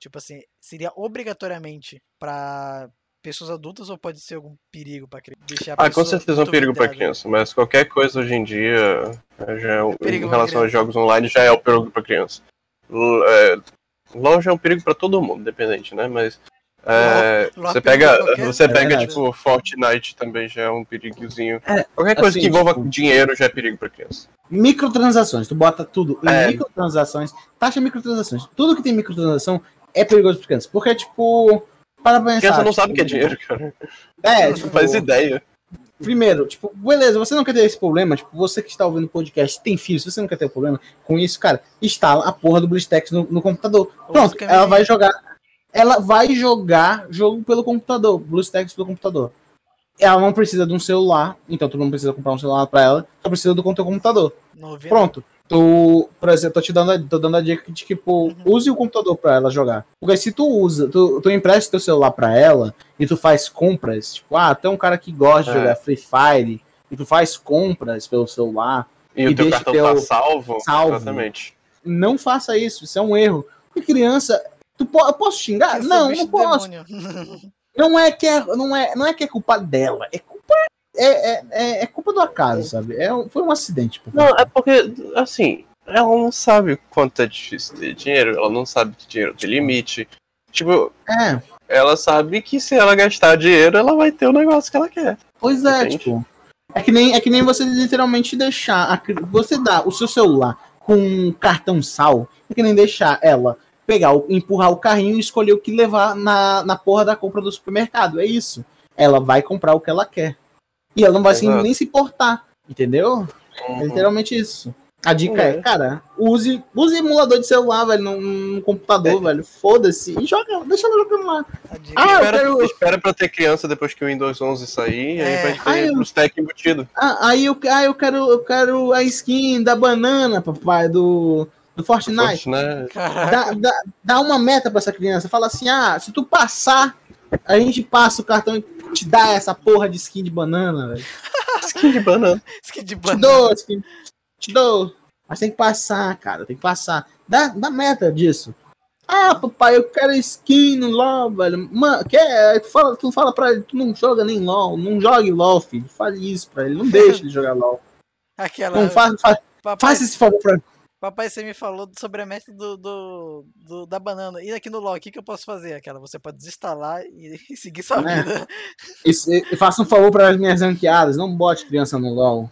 tipo assim, seria obrigatoriamente pra pessoas adultas ou pode ser algum perigo pra criança? Deixar a Ah, com certeza é um perigo pra duvidada? criança, mas qualquer coisa hoje em dia, é, já é um- perigo em relação a jogos online, já é um perigo pra criança. L- É, LOL já é um perigo pra todo mundo, dependente, né? Mas é, é você pega, pra você É pega verdade. tipo Fortnite também já é um perigozinho. É, qualquer coisa assim, que envolva tipo- dinheiro já é perigo pra criança. Microtransações, tu bota tudo em É. microtransações, taxa microtransações. Tudo que tem microtransação é perigoso para criança. Porque, tipo, para pra A pensar. criança não tipo, sabe o que é dinheiro, cara. É, Não tipo, faz ideia. primeiro, tipo, beleza, você não quer ter esse problema, tipo, você que está ouvindo o podcast, tem filho, se você não quer ter problema com isso, cara, instala a porra do BlizzTex no, no computador. Pronto, ela vai jogar, ela vai jogar jogo pelo computador, BlueStacks pelo computador. Ela não precisa de um celular, então tu não precisa comprar um celular pra ela, só precisa do teu computador. Pronto. Tu, por exemplo, tô te dando, a- tô dando a dica de que, tipo, Uhum. use o computador pra ela jogar. Porque se tu usa, tu, tu empresta teu celular pra ela e tu faz compras, tipo, ah, tem um cara que gosta de É. jogar Free Fire e tu faz compras pelo celular, E, E o teu deixa cartão teu tá salvo. salvo. Exatamente. não faça isso, isso é um erro. E criança, tu po eu posso xingar? É o não, não posso. Não é que é, não é, não é que é culpa dela, é culpa é, é, é, é culpa do acaso, sabe? É, foi um acidente. Não, é porque, assim, ela não sabe quanto é difícil ter dinheiro, ela não sabe que dinheiro tem limite. Tipo, É, ela sabe que se ela gastar dinheiro, ela vai ter o negócio que ela quer. Pois é, Entende? tipo. É que, nem, é que nem você literalmente deixar. a você dá o seu celular com um cartão sal. É que nem deixar ela pegar, o- empurrar o carrinho e escolher o que levar na, na porra da compra do supermercado. É isso. Ela vai comprar o que ela quer. E ela não vai Exato. nem se importar. Entendeu? É literalmente isso. A dica é, É. cara, use, use emulador de celular, velho, no, no computador, velho. Foda-se. E joga, deixa ela jogando lá. Ah, eu espera, quero- espera pra ter criança depois que o Windows 11 sair, É. aí vai ter eu- o stack embutido. Ah, aí eu, ah, eu quero, eu quero a skin da banana, papai, do, do Fortnite. né? Caraca. Dá, dá, dá uma meta pra essa criança. Fala assim: ah, se tu passar, a gente passa o cartão e te dá essa porra de skin de banana, velho. <laughs> Skin de banana. Skin de Te banana. dou, skin, te dou. Mas tem que passar, cara, tem que passar. Dá, dá meta disso. Ah, papai, eu quero skin no LOL, velho. Mano, quer? Tu fala, tu fala pra ele, tu não joga nem LOL, não jogue LOL, filho. Fale isso pra ele, não <laughs> deixa ele jogar LOL. Aquela. Não faz, faz, papai, faça esse favor pra papai, você me falou sobre a meta do, do, do- da banana. E aqui no LoL, o que, que eu posso fazer? Aquela, você pode desinstalar e, <laughs> e seguir sua É. vida. E- e faça um favor para as minhas ranqueadas, não bote criança no LOL.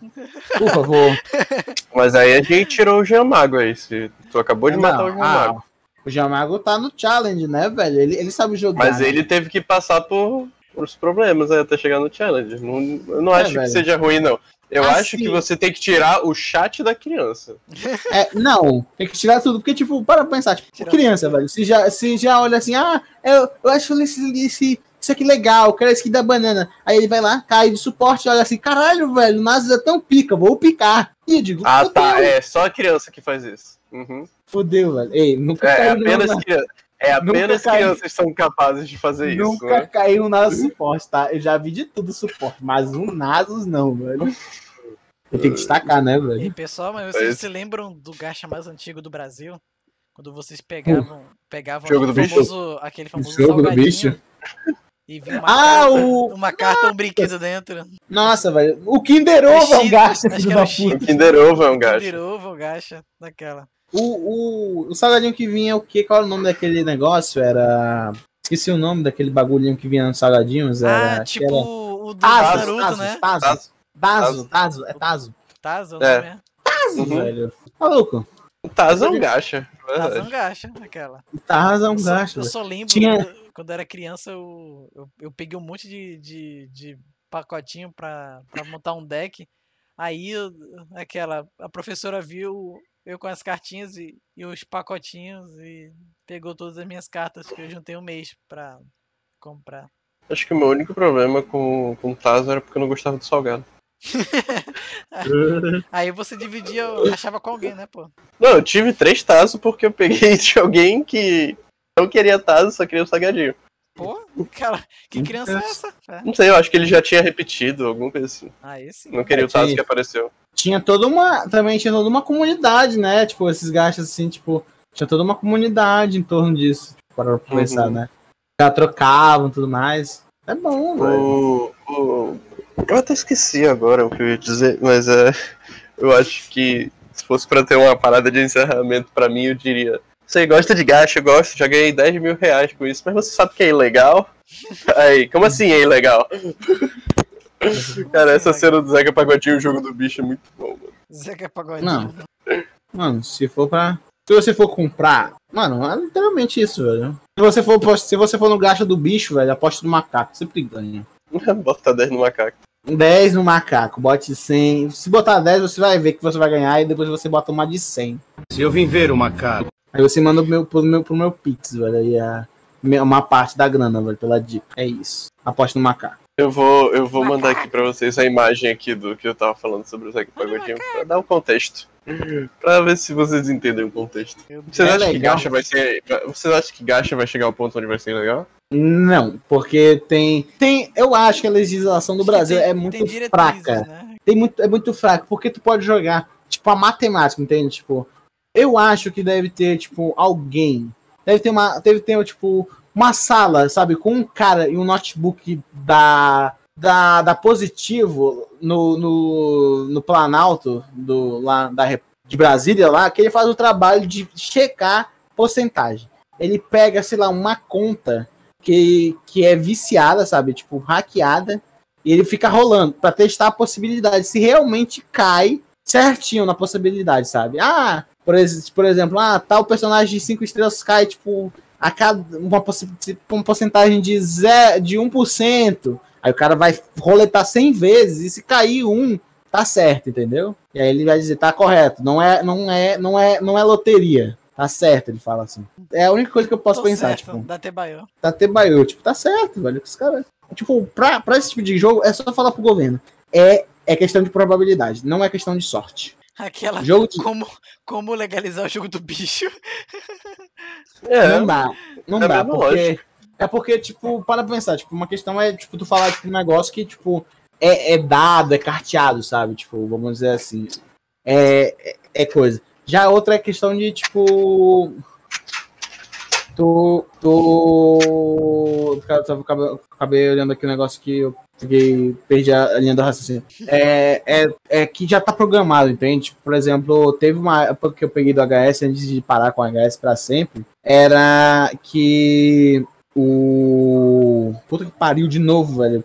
Por favor. <laughs> Mas aí a gente tirou o Giamago aí. Se tu acabou de matar o Não, Giamago. ah, o Jamago tá no challenge, né, velho? Ele, ele sabe jogar. Mas né? ele teve que passar por, por os problemas aí até chegar no challenge. Não, eu não É, acho que velho. seja ruim, não. Eu Assim- acho que você tem que tirar o chat da criança. <laughs> É, não, tem que tirar tudo, porque, tipo, para pra pensar, tipo, Tirar criança, velho, se já, se já olha assim, ah, eu, eu acho esse, esse, isso aqui legal, quero esse aqui da banana. Aí ele vai lá, cai de suporte, olha assim, caralho, velho, o Nasus é tão pica, vou picar. E eu digo, Ah, tá. É só a criança que faz isso. Uhum. fudeu, velho. Ei, nunca É, é apenas, criança, é Nunca apenas cai- crianças são capazes de fazer isso. Nunca Né? caiu nada suporte, tá? Eu já vi de tudo suporte, mas um Nasus não, velho. Eu tenho que destacar, né, E velho? pessoal, mas vocês Mas- se lembram do gacha mais antigo do Brasil? Quando vocês pegavam, pegavam Jogo aquele do bicho. famoso, aquele famoso Jogo do bicho. e vinha uma, Ah, carta, o- uma carta, um brinquedo dentro. Nossa, velho. O Kinder Ovo é um gacha, filho que da o puta. O Kinder Ovo é um gacho. Kinder Ovo, gacha, daquela. O, o, o salgadinho que vinha, o que? Qual era o nome daquele negócio? Era. Esqueci o nome daquele bagulhinho que vinha nos salgadinhos. Era, Ah, tipo era o do Tazo, Naruto, Tazo, né? Tazo, Tazo. Tazo, Tazo, é Tazo. Tazo, o É. nome é. Tazo, Uhum. velho. Maluco. O Taz é um gacha. Tazo é um gacha, aquela. Tazo é um Eu só- gacho, Eu só lembro Tinha- quando, quando eu era criança, eu, eu, eu peguei um monte de, de, de pacotinho pra, pra montar um deck. Aí aquela, a professora viu eu com as cartinhas e, e os pacotinhos e pegou todas as minhas cartas que eu juntei um mês pra, comprar. Acho que o meu único problema com, com o Tazo era porque eu não gostava do salgado. <laughs> Aí você dividia, achava com alguém, né, pô? Não, eu tive três Tazos porque eu peguei de alguém que não queria Tazo, só queria o salgadinho. Pô, cara, que criança é essa? É. Não sei, eu acho que ele já tinha repetido, alguma coisa assim. Ah, esse? Não queria o Tazo que apareceu. Tinha toda uma. Também tinha toda uma comunidade, né? Tipo, esses gastos assim, tipo. Tinha toda uma comunidade em torno disso. Tipo, para pensar, Uhum. né? Já trocavam tudo mais. É bom, velho. O, Eu até esqueci agora o que eu ia dizer, mas é. Eu acho que se fosse pra ter uma parada de encerramento pra mim, eu diria. Você gosta de gacha? Eu gosto, já ganhei 10 mil reais com isso, mas você sabe que é ilegal? <laughs> Aí, como assim é ilegal? <laughs> Cara, essa cena do Zeca Pagodinho, o jogo do bicho, é muito bom, mano. Zeca Pagodinho. Não. Mano, se for pra. Se você for comprar. Mano, é literalmente isso, velho. Se você for, se você for no gasto do bicho, velho, aposta no macaco. Sempre ganha. <laughs> Bota 10 no macaco. 10 no macaco, bote 100. Se botar 10, você vai ver que você vai ganhar e depois você bota uma de 100. Se eu vim ver o macaco. Aí você manda pro meu, pro meu, pro meu Pix, velho. Aí a, uma parte da grana, velho, pela dica. É isso. Aposta no macaco. Eu vou, eu vou mandar aqui pra vocês a imagem aqui do que eu tava falando sobre o Zeca Pagodinho pra dar o contexto. Pra ver se vocês entendem o contexto. Vocês É acham que legal. Gacha vai ser. Vocês acham que Gacha vai chegar ao ponto onde vai ser legal? Não, porque tem. tem eu acho que a legislação do Brasil tem- é muito fraca. né? Tem muito, é muito fraco, porque tu pode jogar, tipo, a matemática, entende? Tipo, eu acho que deve ter, tipo, alguém. Deve ter uma. Deve ter, tipo, uma sala, sabe, com um cara e um notebook da. Da, da Positivo no, no, no Planalto do, lá, da, de Brasília lá, que ele faz o trabalho de checar porcentagem. Ele pega, sei lá, uma conta que, que é viciada, sabe? Tipo, hackeada. E ele fica rolando pra testar a possibilidade, se realmente cai certinho na possibilidade, sabe? Ah, por, por exemplo, ah, tal personagem de 5 estrelas cai, tipo, a cada uma, uma porcentagem de, zero, de 1%. Aí o cara vai roletar 100 vezes e se cair um, tá certo, entendeu? E aí ele vai dizer, tá correto, não é, não é, não é, não é loteria. Tá certo, ele fala assim. É a única coisa que eu posso Tô pensar, certo, tipo, Da Tebaiô. tá Tebaio, tipo, tá certo, velho. que Os caras. Tipo, pra, pra esse tipo de jogo, é só falar pro governo. É, é questão de probabilidade, não é questão de sorte. Aquela. Jogo de. Como, como legalizar o jogo do bicho? É, Não dá. Não é dá, porque. lógica. É porque, tipo, para pensar, tipo, uma questão é, tipo, tu falar, tipo, um negócio que, tipo, é, é dado, é carteado, sabe? Tipo, vamos dizer assim. É, é, é coisa. Já outra é questão de, tipo. Tu. Tu. Eu acabei, olhando aqui um negócio que eu fiquei, perdi a linha do raciocínio. É, é, é que já tá programado, entende? Tipo, Por exemplo, teve uma época que eu peguei do HS antes de parar com o HS pra sempre. Era que o. Puta que pariu de novo, velho.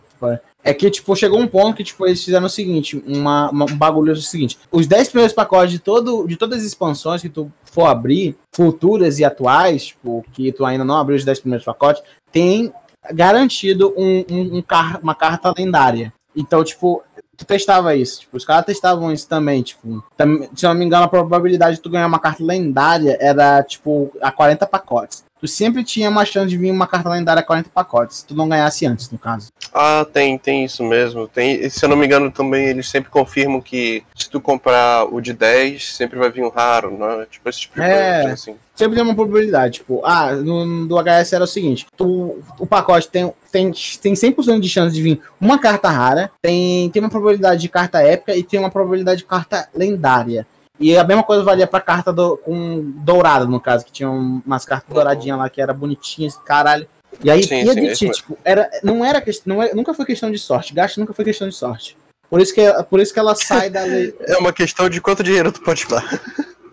É que, tipo, chegou um ponto que, tipo, eles fizeram o seguinte, uma, uma- um bagulho é o seguinte. Os 10 primeiros pacotes de, todo, de todas as expansões que tu for abrir, futuras e atuais, tipo, que tu ainda não abriu os 10 primeiros pacotes, tem garantido um, um- um car- uma carta lendária. Então, tipo, tu testava isso. Tipo, os caras testavam isso também, tipo. tam- se eu não me engano, a probabilidade de tu ganhar uma carta lendária era, tipo, a 40 pacotes. Tu sempre tinha uma chance de vir uma carta lendária a 40 pacotes, se tu não ganhasse antes, no caso. Ah, tem, tem isso mesmo. Tem, e se eu não me engano, também eles sempre confirmam que se tu comprar o de 10, sempre vai vir um raro, não é? Tipo esse tipo de É. coisa, assim. Sempre tem uma probabilidade, tipo, ah, no, no do HS era o seguinte, tu, o pacote tem, tem, tem 100% de chance de vir uma carta rara, tem, tem uma probabilidade de carta épica e tem uma probabilidade de carta lendária. E a mesma coisa valia pra carta do, com dourada, no caso, que tinha um- umas cartas douradinhas lá que era bonitinhas, caralho. E aí Sim, ia sim, de isso ti, mesmo. tipo, era, não era questão, não é- nunca foi questão de sorte, gasto nunca foi questão de sorte. Por isso que, por isso que ela sai da lei. <laughs> É uma questão de quanto dinheiro tu pode dar.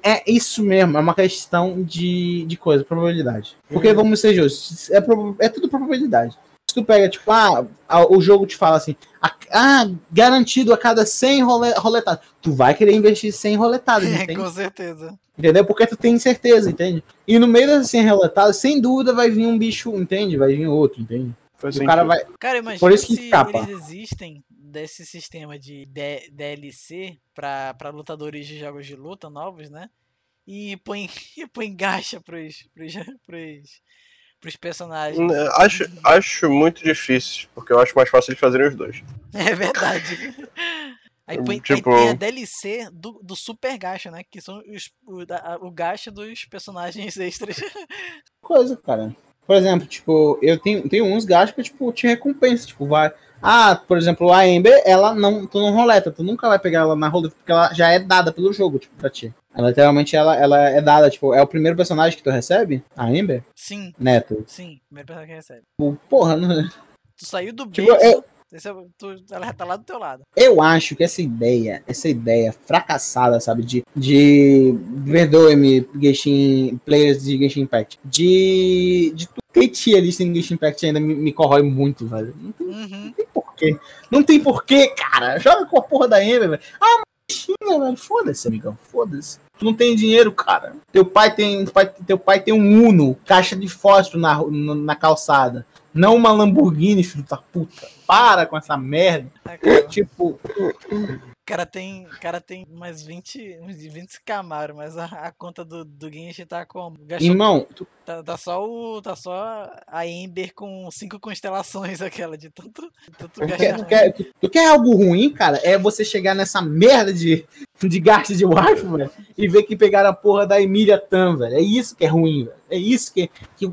É isso mesmo, é uma questão de, de coisa, probabilidade. Uhum. Porque, vamos ser justos, é, é tudo probabilidade. Se tu pega, tipo, ah, a- o jogo te fala assim, a- ah, garantido a cada 100 role, roletadas. Tu vai querer investir 100 roletadas, <laughs> É, entende? com certeza. entendeu? Porque tu tem certeza, entende? E no meio dessas 100 roletadas, sem dúvida vai vir um bicho, entende? Vai vir outro, entende? E o cara vai... Cara, imagina Por isso que se escapa. eles existem desse sistema de DLC pra, pra lutadores de jogos de luta novos, né? E põe, <laughs> e põe gacha pros, pros, pros, pros personagens. Acho, acho muito difícil, porque eu acho mais fácil de fazerem os dois. <laughs> É verdade. <laughs> Aí, põe, Tipo- aí tem a DLC do, do Super Gacha, né? Que são os, o, da- o gacha dos personagens extras. Coisa, cara. Por exemplo, tipo, eu tenho, tenho uns gastos que, tipo, te recompensa. Tipo, vai. Ah, por exemplo, a Ember, ela não. Tu não roleta, tu nunca vai pegar ela na roleta, porque ela já é dada pelo jogo, tipo, pra ti. Ela, literalmente, ela, ela é dada, tipo, é o primeiro personagem que tu recebe? A Ember? Sim, Neto. sim. Primeiro personagem que recebe. Tipo, Porra, <laughs> não- Tu saiu do Tipo, berço, eu- esse é- tu- ela já tá lá do teu lado. Eu acho que essa ideia, essa ideia fracassada, sabe, de, de perdoe-me, Genshin, players de Genshin Impact, de, de tu ter tier list em Genshin Impact ainda me, me corrói muito, velho. Não tem, Uhum. não tem porquê. Não tem porquê, cara. Joga com a porra da Ember, velho. Ah, bichinha, velho. Foda-se, amigão. Foda-se. Tu não tem dinheiro, cara. Teu pai tem, pai- teu pai tem um Uno, caixa de fósforo na, na, na calçada. Não uma Lamborghini, filho da puta. Para com essa merda. Ah, cara, Tipo, O cara tem, cara tem mais 20, uns 20 Camaro, mas a, a conta do, do Genshin tá como? Gastou, irmão, tu- tá, tá só o, tá só a Ember com cinco constelações aquela de tanto, de tanto Tu quer, tu, quer, tu- tu quer algo ruim, cara? É você chegar nessa merda de, de gasto de wife, velho, e ver que pegaram a porra da Emília Tan, velho. É isso que é ruim, velho. É isso que. que...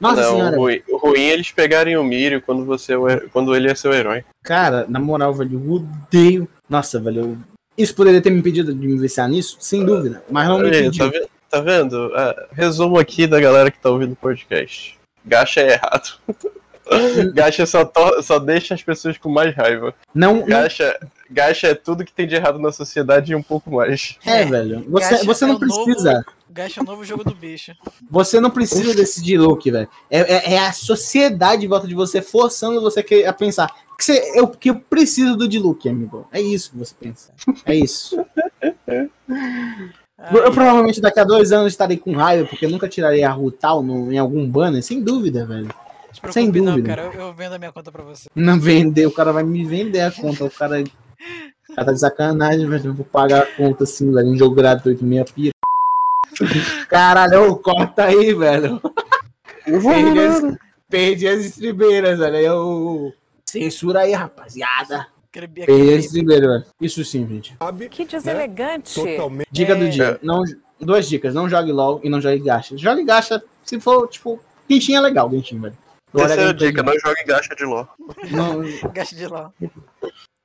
Nossa não, senhora. o ruim, ruim é eles pegarem o Mírio quando, você, é quando ele é seu herói. Cara, na moral, velho, eu odeio. Nossa, velho. eu- Isso poderia ter me impedido de me viciar nisso? Sem dúvida. Mas não me impediu. tá, tá vendo? Ah, resumo aqui da galera que tá ouvindo o podcast. Gacha é errado. <laughs> <laughs> Gacha só, to- só deixa as pessoas com mais raiva. Não, não Gacha, gacha é tudo que tem de errado na sociedade e um pouco mais. é, velho. Você, Gacha você é não novo- precisa. Gacha é o novo jogo do bicho. Você não precisa decidir look, velho. É, é, é a sociedade em volta de você forçando você a pensar que, você, eu, que eu preciso do de-look, amigo. É isso que você pensa. É isso. <laughs> Eu, eu provavelmente daqui a dois anos estarei com raiva, porque eu nunca tirarei a Rutal no, em algum banner, sem dúvida, velho. Não se preocupe sem não, dúvida. cara. Eu, eu vendo a minha conta pra você. Não vender, o cara vai me vender a conta. O cara, o cara tá de sacanagem, velho. Eu vou pagar a conta assim, velho. Um jogo gratuito, minha pira. Caralho, ô, corta aí, velho. Perdi as, perdi as estribeiras, velho. Eu... Censura aí, rapaziada. Perdi as estribeiras, velho. Isso sim, gente. Que deselegante. Dica do É. dia. Não, duas dicas. Não jogue LOL e não jogue gacha. Jogue gacha se for, tipo... Genshin é legal, Genshin, velho. Olha a Terceira dica, não jogue gacha de LOL. Não, <laughs> gacha de lá.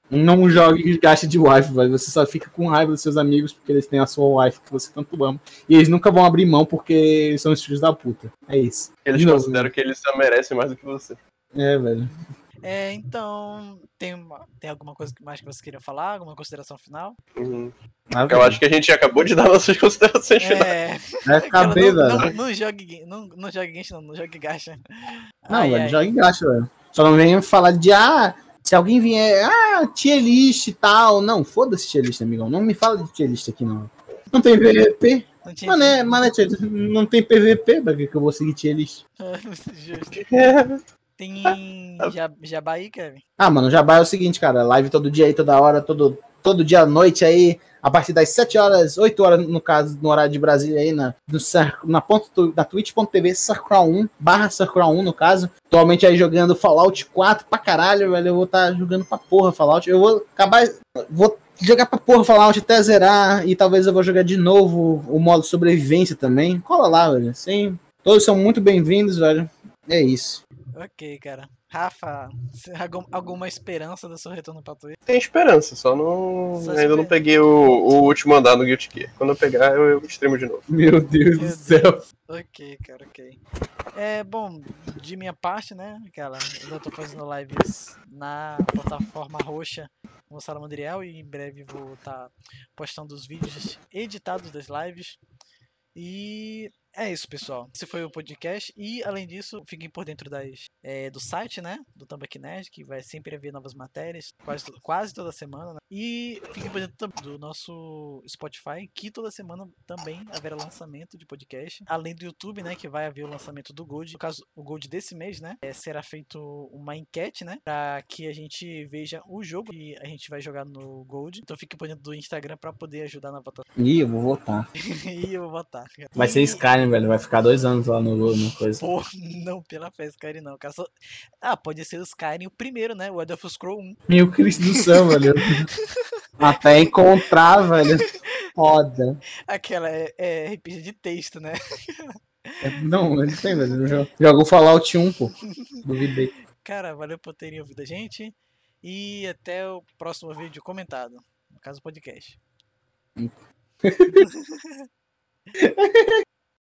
Não jogue gacha de wife, velho. Você só fica com raiva dos seus amigos porque eles têm a sua wife que você tanto ama. E eles nunca vão abrir mão porque eles são os filhos da puta. É isso. Eles De novo. consideram que eles só merecem mais do que você. É, velho. É, então, tem, uma- tem alguma coisa que mais que você queria falar? Alguma consideração final? Uhum. Eu acho que a gente acabou de <laughs> dar nossas considerações finais. É, <laughs> Vai aquela- caber, não, velho. não, não jogue, não, não jogue Genshin, não, não jogue gacha. Não, Ai, velho, ai. jogue gacha, velho. Só não venha falar de, ah, se alguém vier, ah, tier list e tal. Não, foda-se tier list, amigão. Não me fala de tier list aqui, não. Não tem PVP? Não tinha Mano, é, mano, é não tem PVP, pra que que eu vou seguir tier list? <laughs> Justo. Tem <laughs> ja- jabá aí, Kevin? Ah, mano, Jabá é o seguinte, cara. Live todo dia aí, toda hora, todo, todo dia à noite aí, a partir das 7 horas, 8 horas, no caso, no horário de Brasília aí, na, no, na, ponto, na twitch.tv, Circral 1, barra Circral 1, no caso. Atualmente aí jogando Fallout 4 pra caralho, velho. Eu vou estar jogando pra porra Fallout. Eu vou acabar. Vou jogar pra porra Fallout até zerar. E talvez eu vou jogar de novo o modo sobrevivência também. Cola lá, velho. Sim. Todos são muito bem-vindos, velho. É isso. Ok, cara. Rafa, alguma esperança do seu retorno pra Twitch? Tem esperança, só não. Só ainda não peguei o, o último andar no Guilty Gear. Quando eu pegar, eu, eu streamo de novo. Meu Deus Meu do céu. Ok, cara, ok. É, bom, de minha parte, né, aquela, eu ainda tô fazendo lives na plataforma roxa com o Salamandriel e em breve vou estar postando os vídeos editados das lives. E é isso, pessoal. Esse foi o podcast. E, além disso, fiquem por dentro das, é, do site, né? Do Tambaqui Nerd, que vai sempre haver novas matérias, quase, quase toda semana. Né? E fiquem por dentro do nosso Spotify, que toda semana também haverá lançamento de podcast. Além do YouTube, né? Que vai haver o lançamento do Gold. No caso, o Gold desse mês, né? é, será feito uma enquete, né? Pra que a gente veja o jogo que a gente vai jogar no Gold. Então fique por dentro do Instagram pra poder ajudar na votação. Ih, eu vou votar. <laughs> e eu vou votar. Vai ser Skyrim Skyrim, velho. Vai ficar dois anos lá no, no coisa. Pô, não, pela fé, Skyrim não. Cara, só... Ah, pode ser o Skyrim o primeiro, né? O Elder Scroll 1. Meu Cristo do céu, velho. <laughs> Até encontrar, velho. Foda. Aquela é, é RPG de texto, né? É, não, ele tem, velho. Joga Jogo Fallout 1, pô. Duvidei. Cara, valeu por terem ouvido a gente. E até o próximo vídeo comentado. No caso, podcast. <laughs>